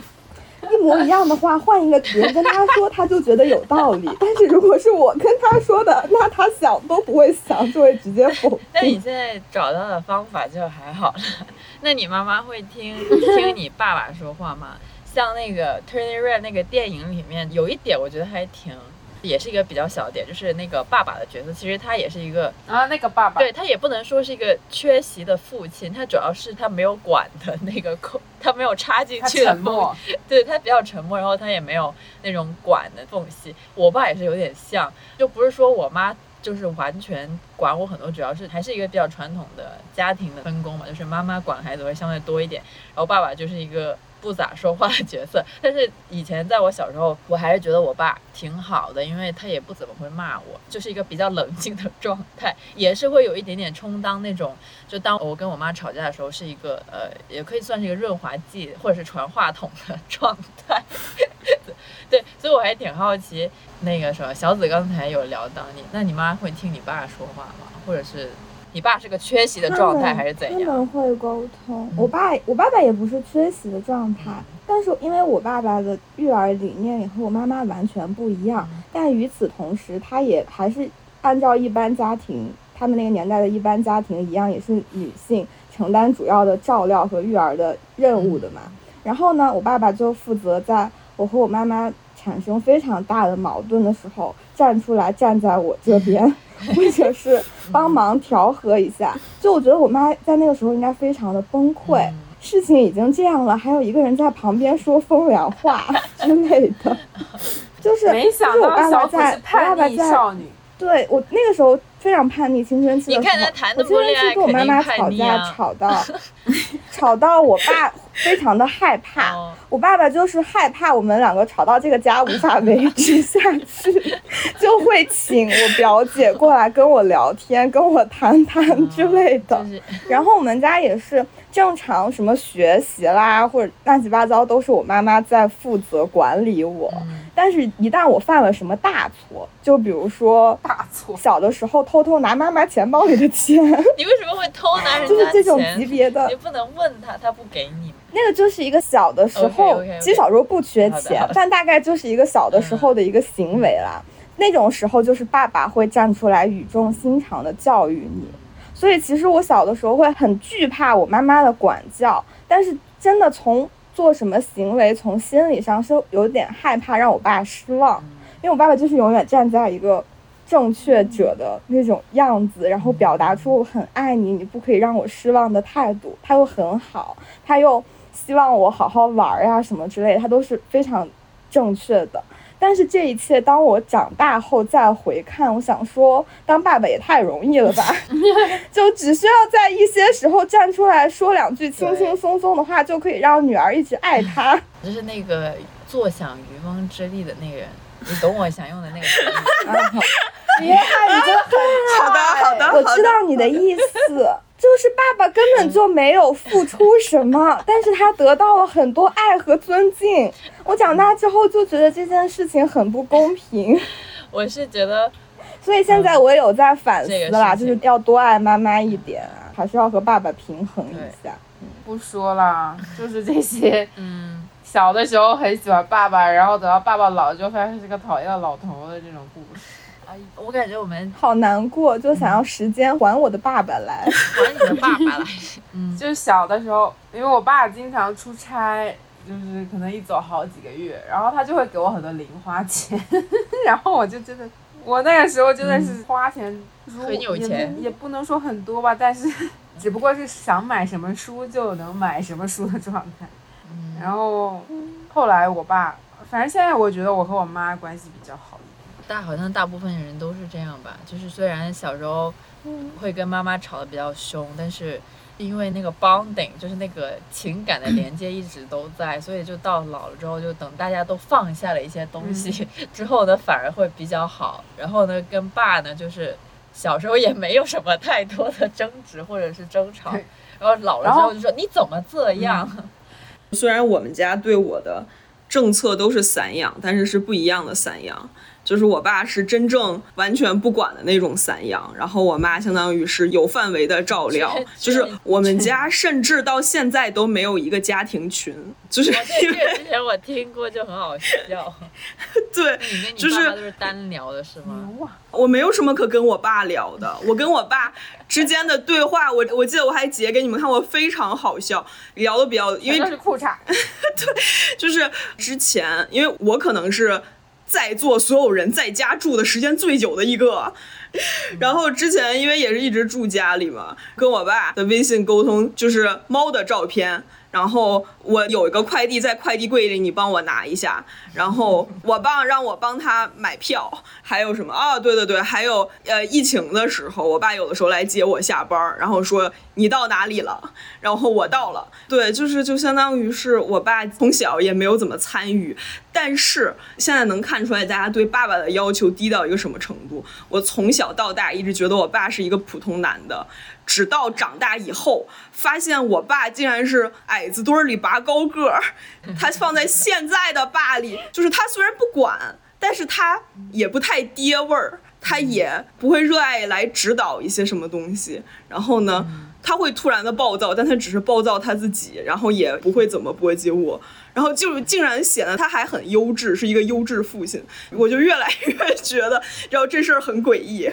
一模一样的话，换一个人跟她说，她就觉得有道理。但是如果是我跟她说的，那她想都不会想，就会直接否定。那你现在找到的方法就还好了。那你妈妈会听听你爸爸说话吗？像那个《Turning Red》那个电影里面，有一点我觉得还挺。也是一个比较小的点，就是那个爸爸的角色，其实他也是一个啊，那个爸爸，对他也不能说是一个缺席的父亲，他主要是他没有管的那个空，他没有插进去的缝，对他比较沉默，然后他也没有那种管的缝隙。我爸也是有点像，就不是说我妈就是完全管我很多，主要是还是一个比较传统的家庭的分工嘛，就是妈妈管孩子会相对多一点，然后爸爸就是一个。不咋说话的角色，但是以前在我小时候，我还是觉得我爸挺好的，因为他也不怎么会骂我，就是一个比较冷静的状态，也是会有一点点充当那种，就当我跟我妈吵架的时候，是一个呃，也可以算是一个润滑剂 或者是传话筒的状态。对，所以我还挺好奇，那个什么小紫刚才有聊到你，那你妈会听你爸说话吗？或者是？你爸是个缺席的状态还是怎样？他们会沟通。我爸，我爸爸也不是缺席的状态，但是因为我爸爸的育儿理念也和我妈妈完全不一样，但与此同时，他也还是按照一般家庭，他们那个年代的一般家庭一样，也是女性承担主要的照料和育儿的任务的嘛。然后呢，我爸爸就负责在我和我妈妈产生非常大的矛盾的时候，站出来站在我这边。或者是帮忙调和一下，就我觉得我妈在那个时候应该非常的崩溃，事情已经这样了，还有一个人在旁边说风凉话 之类的，就是没想到小子是叛逆少女。对我那个时候非常叛逆，青春期的时候，我青春期跟我妈妈吵架，吵到 吵到我爸非常的害怕。我爸爸就是害怕我们两个吵到这个家无法维 持下去，就会请我表姐过来跟我聊天，跟我谈谈之类的。然后我们家也是。正常什么学习啦，或者乱七八糟，都是我妈妈在负责管理我。但是，一旦我犯了什么大错，就比如说大错，小的时候偷偷拿妈妈钱包里的钱，你为什么会偷拿人家钱？就是这种级别的，你不能问他，他不给你。那个就是一个小的时候，其实小时候不缺钱，但大概就是一个小的时候的一个行为啦。那种时候，就是爸爸会站出来语重心长的教育你。所以其实我小的时候会很惧怕我妈妈的管教，但是真的从做什么行为，从心理上是有点害怕让我爸失望，因为我爸爸就是永远站在一个正确者的那种样子，然后表达出我很爱你，你不可以让我失望的态度。他又很好，他又希望我好好玩呀什么之类的，他都是非常正确的。但是这一切，当我长大后再回看，我想说，当爸爸也太容易了吧？就只需要在一些时候站出来说两句轻轻松松的话，就可以让女儿一直爱他。就是那个坐享渔翁之利的那个人，你懂我想用的那个词。别看你真的很好的好的好的我知道你的意思，就是爸爸根本就没有付出什么，但是他得到了很多爱和尊敬。我长大之后就觉得这件事情很不公平，我是觉得，所以现在我有在反思啦，这个就是要多爱妈妈一点啊，还是要和爸爸平衡一下。不说了，就是这些。嗯，小的时候很喜欢爸爸，然后等到爸爸老了就发现是个讨厌的老头的这种故事。啊，我感觉我们好难过，就想要时间还我的爸爸来。还你的爸爸来。嗯，就是小的时候，因为我爸经常出差，就是可能一走好几个月，然后他就会给我很多零花钱，然后我就真的，我那个时候真的是花钱如很有钱也不也不能说很多吧，但是 只不过是想买什么书就能买什么书的状态。然后后来我爸，反正现在我觉得我和我妈关系比较好。但好像大部分人都是这样吧，就是虽然小时候会跟妈妈吵得比较凶，但是因为那个 bonding，就是那个情感的 连接一直都在，所以就到老了之后，就等大家都放下了一些东西 之后呢，反而会比较好。然后呢，跟爸呢，就是小时候也没有什么太多的争执或者是争吵，然后老了之后后就说你怎么这样？虽然我们家对我的政策都是散养，但是是不一样的散养。就是我爸是真正完全不管的那种散养，然后我妈相当于是有范围的照料。就是我们家甚至到现在都没有一个家庭群，就是因为这个之前我听过，就很好笑。对你跟你就是爸爸都是单聊的是吗？哇，我没有什么可跟我爸聊的，我跟我爸之间的对话，我我记得我还截给你们看，我非常好笑，聊的比较，因为是裤衩。对就是之前，因为我可能是在座所有人在家住的时间最久的一个。然后之前因为也是一直住家里嘛，跟我爸的微信沟通就是猫的照片，然后我有一个快递在快递柜里，你帮我拿一下。然后我爸让我帮他买票，还有什么啊？对对对，还有呃，疫情的时候，我爸有的时候来接我下班，然后说你到哪里了？然后我到了。对，就是就相当于是我爸从小也没有怎么参与，但是现在能看出来大家对爸爸的要求低到一个什么程度。我从小到大一直觉得我爸是一个普通男的，直到长大以后，发现我爸竟然是矮子堆里拔高个儿。他放在现在的爸里，就是他虽然不管，但是他也不太爹味儿，他也不会热爱来指导一些什么东西。然后呢，他会突然的暴躁，但他只是暴躁他自己，然后也不会怎么波及我。然后就竟然显得他还很优质，是一个优质父亲，我就越来越觉得，然后这事儿很诡异。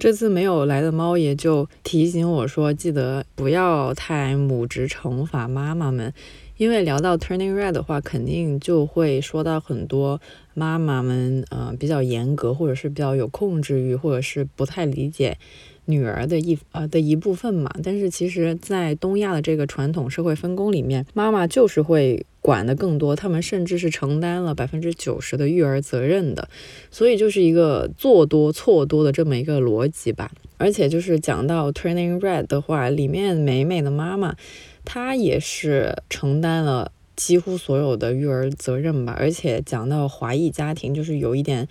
这次没有来的猫爷就提醒我说，记得不要太母职惩罚妈妈们，因为聊到 Turning Red 的话，肯定就会说到很多妈妈们，呃，比较严格，或者是比较有控制欲，或者是不太理解女儿的一呃的一部分嘛。但是其实，在东亚的这个传统社会分工里面，妈妈就是会管的更多，他们甚至是承担了百分之九十的育儿责任的。所以就是一个做多错多的这么一个逻辑吧。而且就是讲到 Turning Red 的话，里面美美的妈妈，她也是承担了几乎所有的育儿责任吧。而且讲到华裔家庭，就是有一点。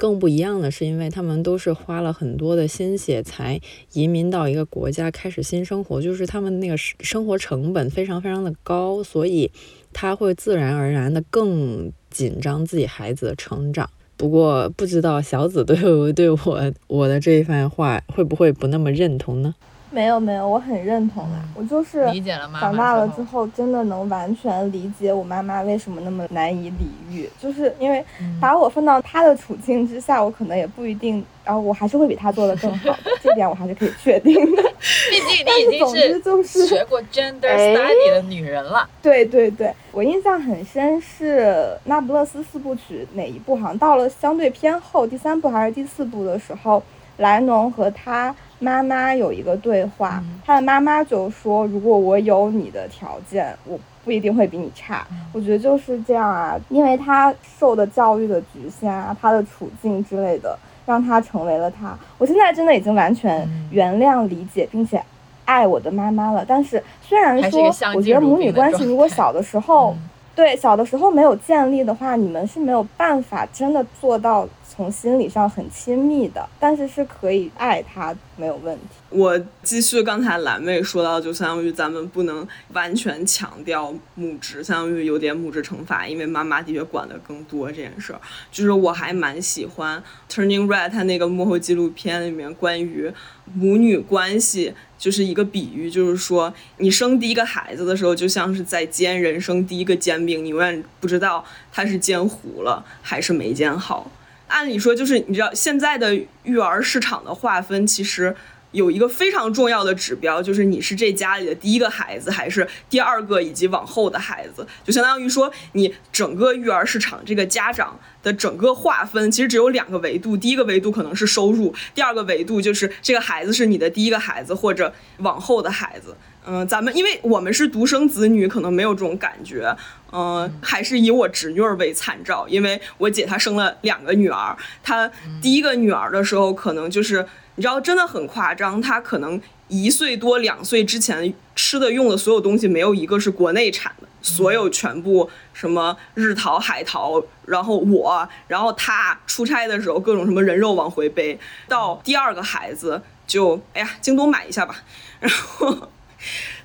更不一样的是，因为他们都是花了很多的心血才移民到一个国家开始新生活，就是他们那个生活成本非常非常的高，所以他会自然而然的更紧张自己孩子的成长。不过不知道小紫对对我我的这一番话会不会不那么认同呢？没有没有，我很认同啦。我就是理解了妈妈长大了之之后后，真的能完全理解我妈妈为什么那么难以理喻，就是因为把我放到她的处境之下，我可能也不一定，然后我还是会比她做的更好的，这点我还是可以确定的。毕竟但你已经是学过 gender 哎 study 的女人了。对对对，我印象很深是《那不勒斯四部曲》哪一部？好像到了相对偏后第三部还是第四部的时候，莱农和他妈妈有一个对话，他的妈妈就说：“如果我有你的条件，我不一定会比你差。”我觉得就是这样啊，因为他受的教育的局限啊，他的处境之类的，让他成为了他。我现在真的已经完全原谅、理解并且爱我的妈妈了。但是虽然说，我觉得母女关系如果小的时候。对，小的时候没有建立的话，你们是没有办法真的做到从心理上很亲密的，但是是可以爱他没有问题。我继续刚才蓝妹说到，就相当于咱们不能完全强调母职，相当于有点母职惩罚，因为妈妈的确管的更多这件事儿。就是我还蛮喜欢《Turning Red》它那个幕后纪录片里面关于母女关系。就是一个比喻，就是说你生第一个孩子的时候，就像是在煎人生第一个煎饼，你永远不知道它是煎糊了还是没煎好。按理说，就是你知道现在的育儿市场的划分，其实。有一个非常重要的指标，就是你是这家里的第一个孩子，还是第二个以及往后的孩子，就相当于说你整个育儿市场这个家长的整个划分，其实只有两个维度，第一个维度可能是收入，第二个维度就是这个孩子是你的第一个孩子或者往后的孩子。嗯，咱们因为我们是独生子女，可能没有这种感觉。嗯，还是以我侄女儿为参照，因为我姐她生了两个女儿，她第一个女儿的时候可能就是。你知道真的很夸张，她可能一岁多、两岁之前吃的、用的所有东西没有一个是国内产的，所有全部什么日淘、海淘，然后我，然后她出差的时候各种什么人肉往回背。到第二个孩子就哎呀，京东买一下吧。然后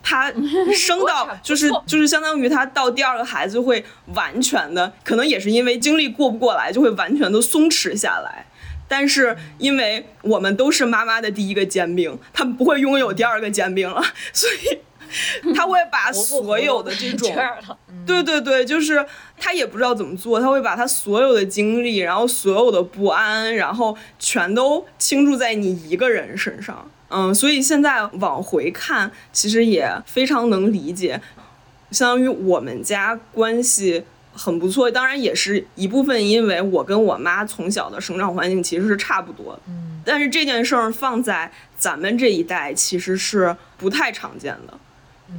他生到就是就是相当于他到第二个孩子会完全的，可能也是因为精力过不过来，就会完全的松弛下来。但是，因为我们都是妈妈的第一个煎饼，他们不会拥有第二个煎饼了，所以他会把所有的这种，对对对，就是他也不知道怎么做，他会把他所有的精力，然后所有的不安，然后全都倾注在你一个人身上。嗯，所以现在往回看，其实也非常能理解，相当于我们家关系。很不错，当然也是一部分，因为我跟我妈从小的生长环境其实是差不多的。嗯，但是这件事儿放在咱们这一代其实是不太常见的。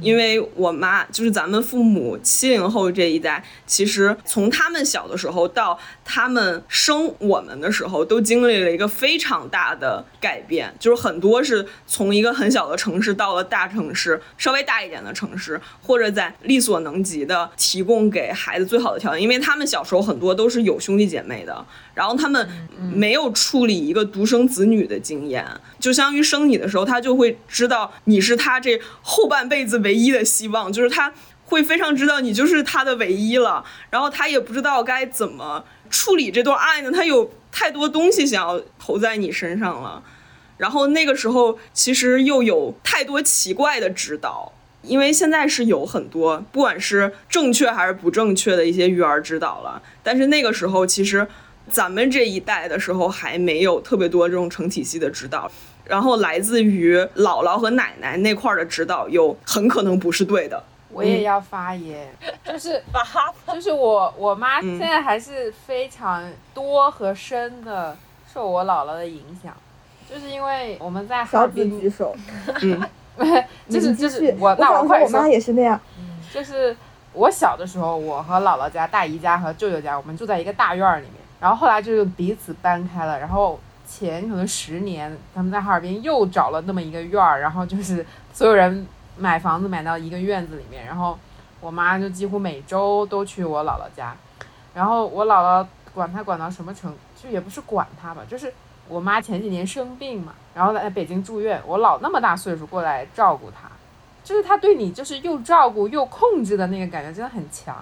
因为我妈就是咱们父母七零后这一代，其实从他们小的时候到他们生我们的时候，都经历了一个非常大的改变，就是很多是从一个很小的城市到了大城市，稍微大一点的城市，或者在力所能及的提供给孩子最好的条件，因为他们小时候很多都是有兄弟姐妹的。然后他们没有处理一个独生子女的经验，就相当于生你的时候，他就会知道你是他这后半辈子唯一的希望，就是他会非常知道你就是他的唯一了。然后他也不知道该怎么处理这段爱呢，他有太多东西想要投在你身上了。然后那个时候其实又有太多奇怪的指导，因为现在是有很多不管是正确还是不正确的一些育儿指导了，但是那个时候其实。咱们这一代的时候还没有特别多这种成体系的指导，然后来自于姥姥和奶奶那块的指导有很可能不是对的。我也要发言，就是 就是我我妈现在还是非常多和深的受我姥姥的影响，就是因为我们在哈尔滨。举手。嗯，就是就是我那我快我妈也是那样。就是我小的时候，我和姥姥家、大姨家和舅舅家，我们住在一个大院里面。然后后来就是彼此搬开了，然后前可能十年，他们在哈尔滨又找了那么一个院儿，然后就是所有人买房子买到一个院子里面，然后我妈就几乎每周都去我姥姥家，然后我姥姥管她管到什么程，就也不是管她吧，就是我妈前几年生病嘛，然后在北京住院，我姥那么大岁数过来照顾她，就是她对你就是又照顾又控制的那个感觉真的很强，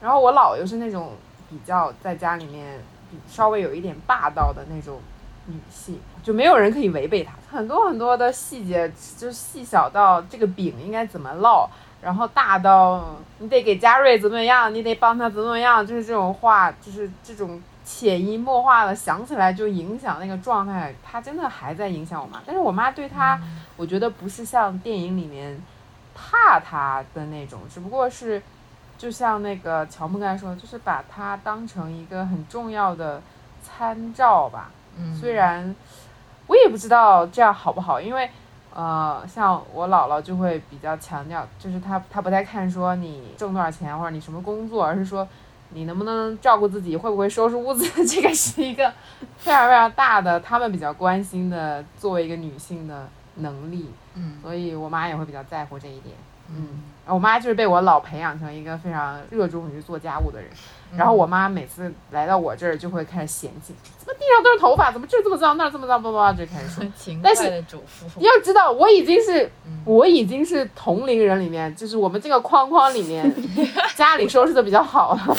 然后我姥又是那种。比较在家里面稍微有一点霸道的那种女性，就没有人可以违背她。很多很多的细节，就是细小到这个饼应该怎么烙，然后大到你得给嘉瑞怎么样，你得帮他怎么样，就是这种话，就是这种潜移默化的想起来就影响那个状态。他真的还在影响我妈，但是我妈对他，我觉得不是像电影里面怕他的那种，只不过是。就像那个乔木刚才说，就是把它当成一个很重要的参照吧。嗯，虽然我也不知道这样好不好，因为呃，像我姥姥就会比较强调，就是她她不太看说你挣多少钱或者你什么工作，而是说你能不能照顾自己，会不会收拾屋子，这个是一个 非常非常大的，他们比较关心的作为一个女性的能力。嗯所以我妈也会比较在乎这一点。嗯，我妈就是被我老培养成一个非常热衷于做家务的人。然后我妈每次来到我这儿就会开始嫌弃，怎么地上都是头发，怎么这儿这么脏，那儿这么脏，叭叭叭就开始说。勤但是快的主妇，你要知道，我已经是嗯我已经是同龄人里面，就是我们这个框框里面，家里收拾的比较好了。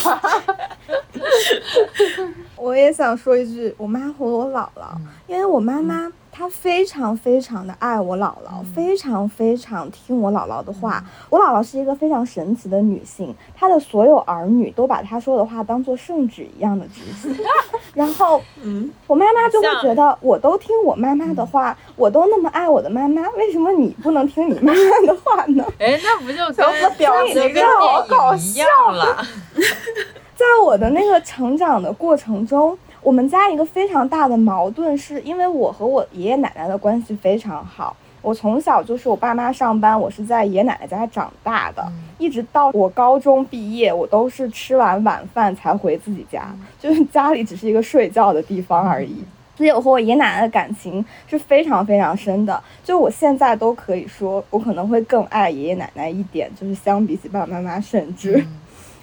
我也想说一句，我妈和我姥姥，嗯因为我妈妈她非常非常的爱我姥姥，嗯非常非常听我姥姥的话。我姥姥是一个非常神奇的女性，她的所有儿女都把她说的话当做圣旨一样的执行。然后嗯，我妈妈就会觉得，我都听我妈妈的话，我都那么爱我的妈妈，为什么你不能听你妈妈的话呢？哎，那不就跟怎么表姐好搞电影一样了？在我的那个成长的过程中，我们家一个非常大的矛盾是，因为我和我爷爷奶奶的关系非常好。我从小就是我爸妈上班，我是在爷爷奶奶家长大的，一直到我高中毕业，我都是吃完晚饭才回自己家，就是家里只是一个睡觉的地方而已。所以我和我爷爷奶奶的感情是非常非常深的，就我现在都可以说，我可能会更爱爷爷奶奶一点，就是相比起爸爸妈妈，甚至。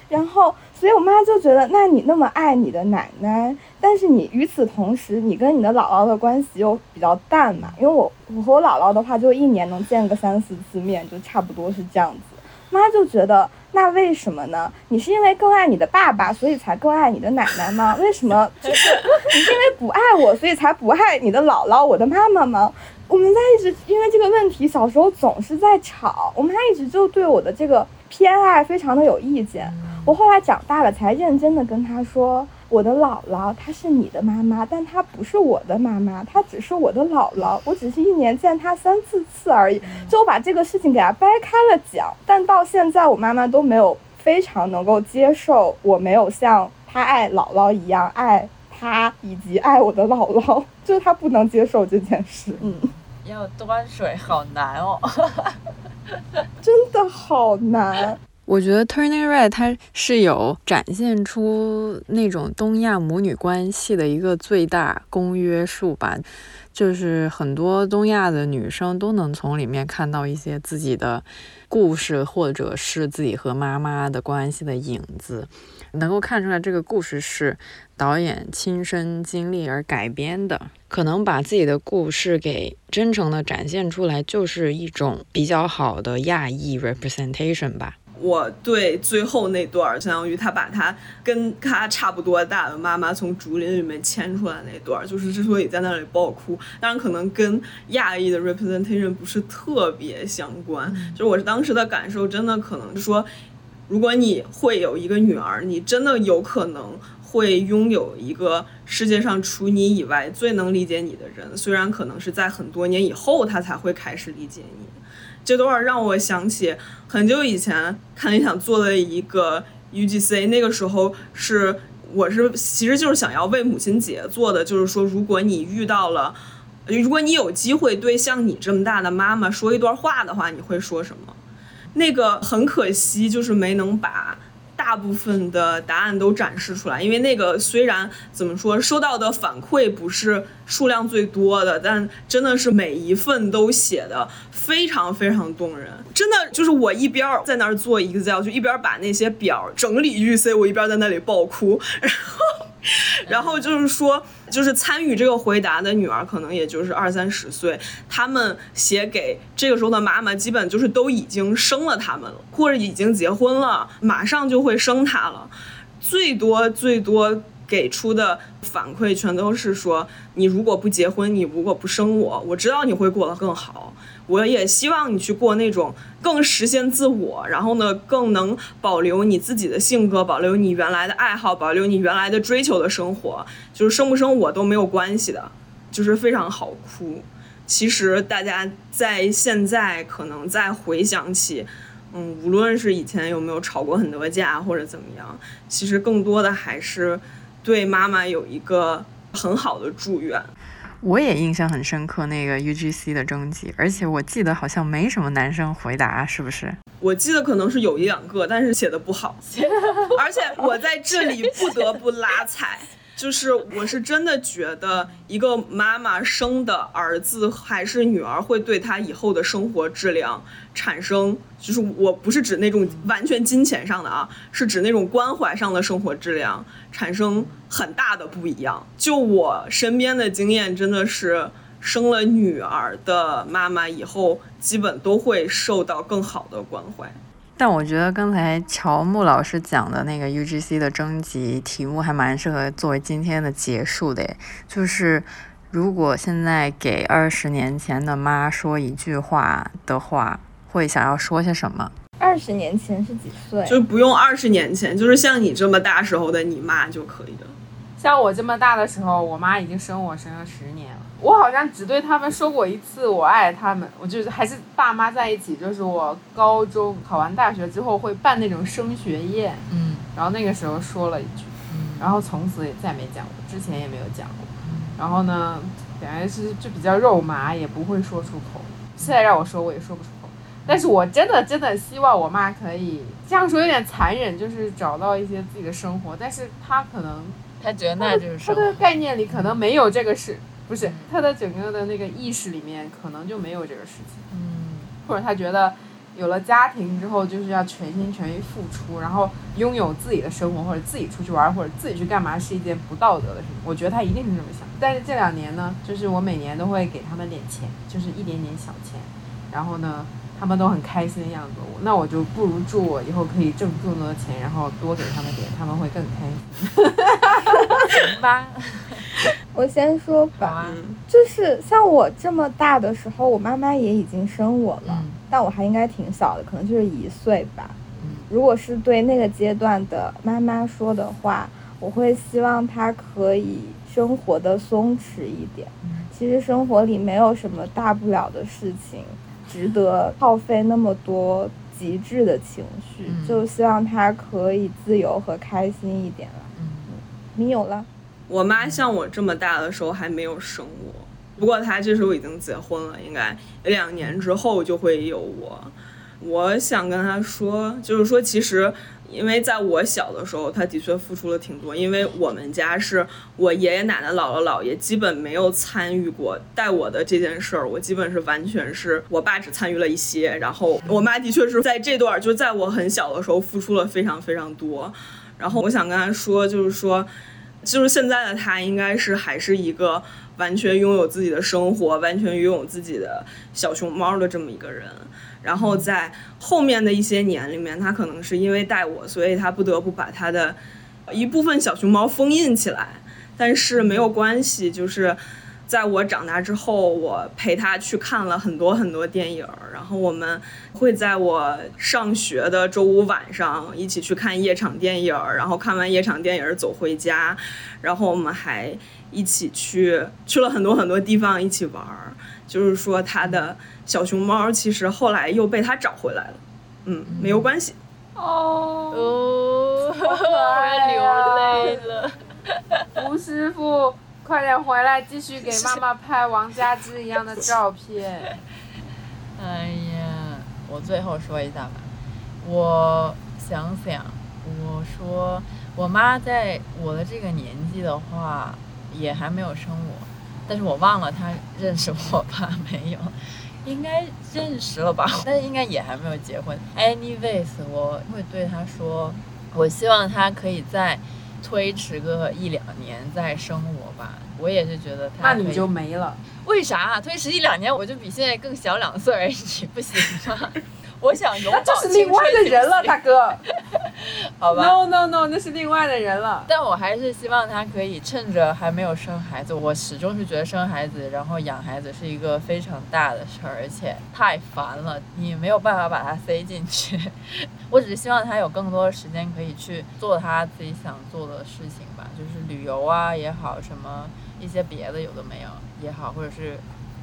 然后，所以我妈就觉得，那你那么爱你的奶奶，但是你与此同时，你跟你的姥姥的关系又比较淡嘛。因为我我和我姥姥的话，就一年能见个三四次面，就差不多是这样子。妈就觉得，那为什么呢？你是因为更爱你的爸爸，所以才更爱你的奶奶吗？为什么？就是你是因为不爱我，所以才不爱你的姥姥，我的妈妈吗？我们家一直因为这个问题，小时候总是在吵。我妈一直就对我的这个偏爱非常的有意见。我后来长大了，才认真的跟他说，我的姥姥她是你的妈妈，但她不是我的妈妈，她只是我的姥姥，我只是一年见她三四次而已。就我把这个事情给她掰开了讲，但到现在我妈妈都没有非常能够接受我没有像她爱姥姥一样爱她以及爱我的姥姥，就是她不能接受这件事。嗯，要端水好难哦。真的好难。我觉得 Turning Red 它是有展现出那种东亚母女关系的一个最大公约数吧，就是很多东亚的女生都能从里面看到一些自己的故事，或者是自己和妈妈的关系的影子，能够看出来这个故事是导演亲身经历而改编的，可能把自己的故事给真诚的展现出来，就是一种比较好的亚裔 representation 吧。我对最后那段儿，相当于他把他跟他差不多大的妈妈从竹林里面牵出来那段儿，就是之所以在那里爆哭，当然可能跟亚裔的 representation 不是特别相关。就是我当时的感受，真的可能是说，如果你会有一个女儿，你真的有可能会拥有一个世界上除你以外最能理解你的人，虽然可能是在很多年以后他才会开始理解你。这段让我想起很久以前看你想做的一个 UGC，那个时候是我是其实就是想要为母亲节做的，就是说如果你遇到了，如果你有机会对像你这么大的妈妈说一段话的话，你会说什么？那个很可惜，就是没能把大部分的答案都展示出来，因为那个虽然怎么说收到的反馈不是数量最多的，但真的是每一份都写的非常非常动人。真的就是我一边在那儿做 Excel，就一边把那些表整理 UC，我一边在那里爆哭，然后。然后就是说，就是参与这个回答的女儿，可能也就是二三十岁，他们写给这个时候的妈妈，基本就是都已经生了他们了，或者已经结婚了，马上就会生他了，最多最多给出的反馈全都是说，你如果不结婚，你如果不生我，我知道你会过得更好。我也希望你去过那种更实现自我，然后呢，更能保留你自己的性格，保留你原来的爱好，保留你原来的追求的生活。就是生不生我都没有关系的，就是非常好哭。其实大家在现在可能再回想起，嗯，无论是以前有没有吵过很多架或者怎么样，其实更多的还是对妈妈有一个很好的祝愿。我也印象很深刻那个 UGC 的征集，而且我记得好像没什么男生回答，是不是？我记得可能是有一两个，但是写的不好，而且我在这里不得不拉踩。就是我是真的觉得，一个妈妈生的儿子还是女儿，会对她以后的生活质量产生，就是我不是指那种完全金钱上的啊，是指那种关怀上的生活质量产生很大的不一样。就我身边的经验，真的是生了女儿的妈妈以后，基本都会受到更好的关怀。但我觉得刚才乔木老师讲的那个 UGC 的征集题目还蛮适合作为今天的结束的，就是如果现在给二十年前的妈说一句话的话，会想要说些什么？二十年前是几岁？就不用二十年前，就是像你这么大时候的你妈就可以了。像我这么大的时候，我妈已经生我生了十年了。我好像只对他们说过一次我爱他们，我就是还是爸妈在一起，就是我高中考完大学之后会办那种升学宴，嗯，然后那个时候说了一句，嗯，然后从此也再没讲过，之前也没有讲过，然后呢，感觉是就比较肉麻，也不会说出口。现在让我说我也说不出口，但是我真的真的希望我妈可以这样说有点残忍，就是找到一些自己的生活，但是她可能她觉得那就是她生活的概念里可能没有这个事。不是她的整个的那个意识里面可能就没有这个事情，嗯，或者她觉得有了家庭之后就是要全心全意付出，然后拥有自己的生活或者自己出去玩或者自己去干嘛是一件不道德的事情。我觉得她一定是这么想。但是这两年呢，就是我每年都会给他们点钱，就是一点点小钱，然后呢，他们都很开心的样子。我那我就不如祝我以后可以挣更多的钱，然后多给他们点，他们会更开心。行吧，我先说吧，好啊，嗯，就是像我这么大的时候，我妈妈也已经生我了，嗯但我还应该挺小的，可能就是一岁吧。嗯如果是对那个阶段的妈妈说的话，我会希望她可以生活的松弛一点。嗯其实生活里没有什么大不了的事情，值得耗费那么多极致的情绪。嗯就希望他可以自由和开心一点了。嗯你有了？我妈像我这么大的时候还没有生我，不过她这时候已经结婚了，应该两年之后就会有我。我想跟她说，就是说，其实因为在我小的时候，他的确付出了挺多，因为我们家是我爷爷奶奶、姥姥姥爷基本没有参与过带我的这件事儿，我基本是完全是我爸只参与了一些，然后我妈的确是在这段就在我很小的时候付出了非常非常多。然后我想跟他说，就是说。就是现在的他应该是还是一个完全拥有自己的生活、完全拥有自己的小熊猫的这么一个人。然后在后面的一些年里面，他可能是因为带我，所以他不得不把他的一部分小熊猫封印起来。但是没有关系，就是在我长大之后，我陪他去看了很多很多电影，然后我们会在我上学的周五晚上一起去看夜场电影，然后看完夜场电影走回家，然后我们还一起去去了很多很多地方一起玩儿。就是说，他的小熊猫其实后来又被他找回来了，嗯，没有关系。哦，哦，我爱要流泪了。吴师傅，快点回来，继续给妈妈拍王佳芝一样的 照片。哎呀，我最后说一下吧。我想想，我说我妈在我的这个年纪的话，也还没有生我，但是我忘了她认识我爸没有，应该认识了吧？但是应该也还没有结婚。Anyways，我会对他说，我希望他可以再推迟个一两年再生我吧。我也是觉得他那你就没了。为啥、推迟一两年我就比现在更小两岁而已，不行吗？我想永葆这是另外的人了，大哥。好吧。No No No，那是另外的人了。但我还是希望他可以趁着还没有生孩子，我始终是觉得生孩子然后养孩子是一个非常大的事儿，而且太烦了，你没有办法把它塞进去。我只是希望他有更多的时间可以去做他自己想做的事情吧，就是旅游啊也好，什么一些别的有的没有也好，或者是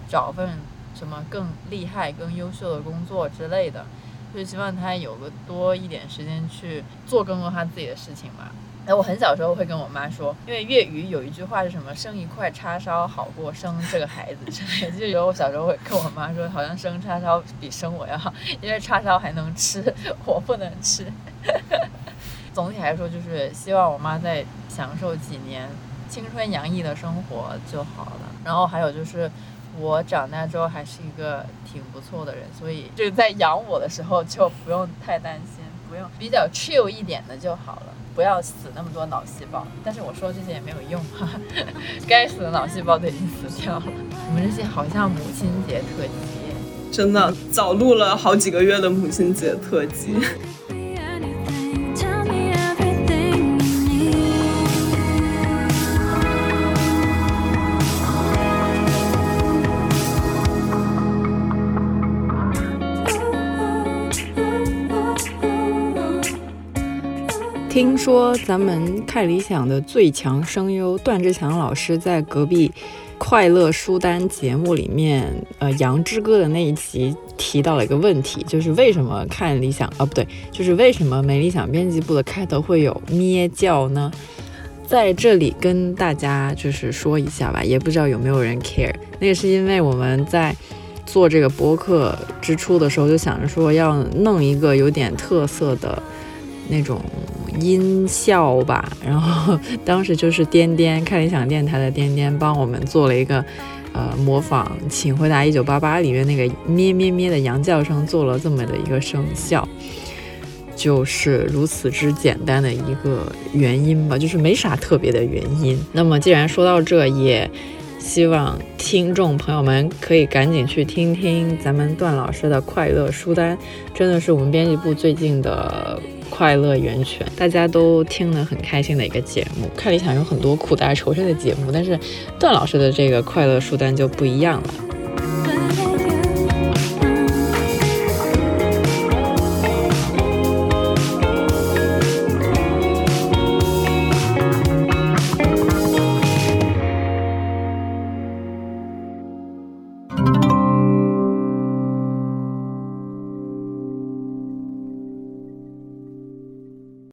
找份什么更厉害、更优秀的工作之类的。就是希望他有个多一点时间去做更多他自己的事情吧。哎，我很小时候会跟我妈说，因为粤语有一句话是什么“生一块叉烧好过生这个孩子”，之类的。就有我小时候会跟我妈说，好像生叉烧比生我要好，因为叉烧还能吃，我不能吃。总体来说，就是希望我妈再享受几年青春洋溢的生活就好了。然后还有就是，我长大之后还是一个挺不错的人，所以就是在养我的时候就不用太担心，不用比较 chill 一点的就好了。不要死那么多脑细胞，但是我说这些也没有用哈，该死的脑细胞都已经死掉了。我们这些好像母亲节特辑，真的早录了好几个月的母亲节特辑。听说咱们看理想的最强声优段志强老师在隔壁快乐书单节目里面，呃，杨之歌的那一集提到了一个问题，就是为什么看理想啊，不对，就是为什么没理想编辑部的开头会有咩叫呢？在这里跟大家就是说一下吧，也不知道有没有人 care。那个是因为我们在做这个播客之初的时候，就想着说要弄一个有点特色的那种。音效吧，然后当时就是颠颠看理想电台的颠颠帮我们做了一个，呃，模仿《请回答一九八八》里面那个咩咩咩的羊叫声，做了这么的一个声效，就是如此之简单的一个原因吧，就是没啥特别的原因。那么既然说到这，也希望听众朋友们可以赶紧去听听咱们段老师的快乐书单，真的是我们编辑部最近的。快乐源泉，大家都听得很开心的一个节目。看理想有很多苦大仇深的节目，但是段老师的这个快乐书单就不一样了。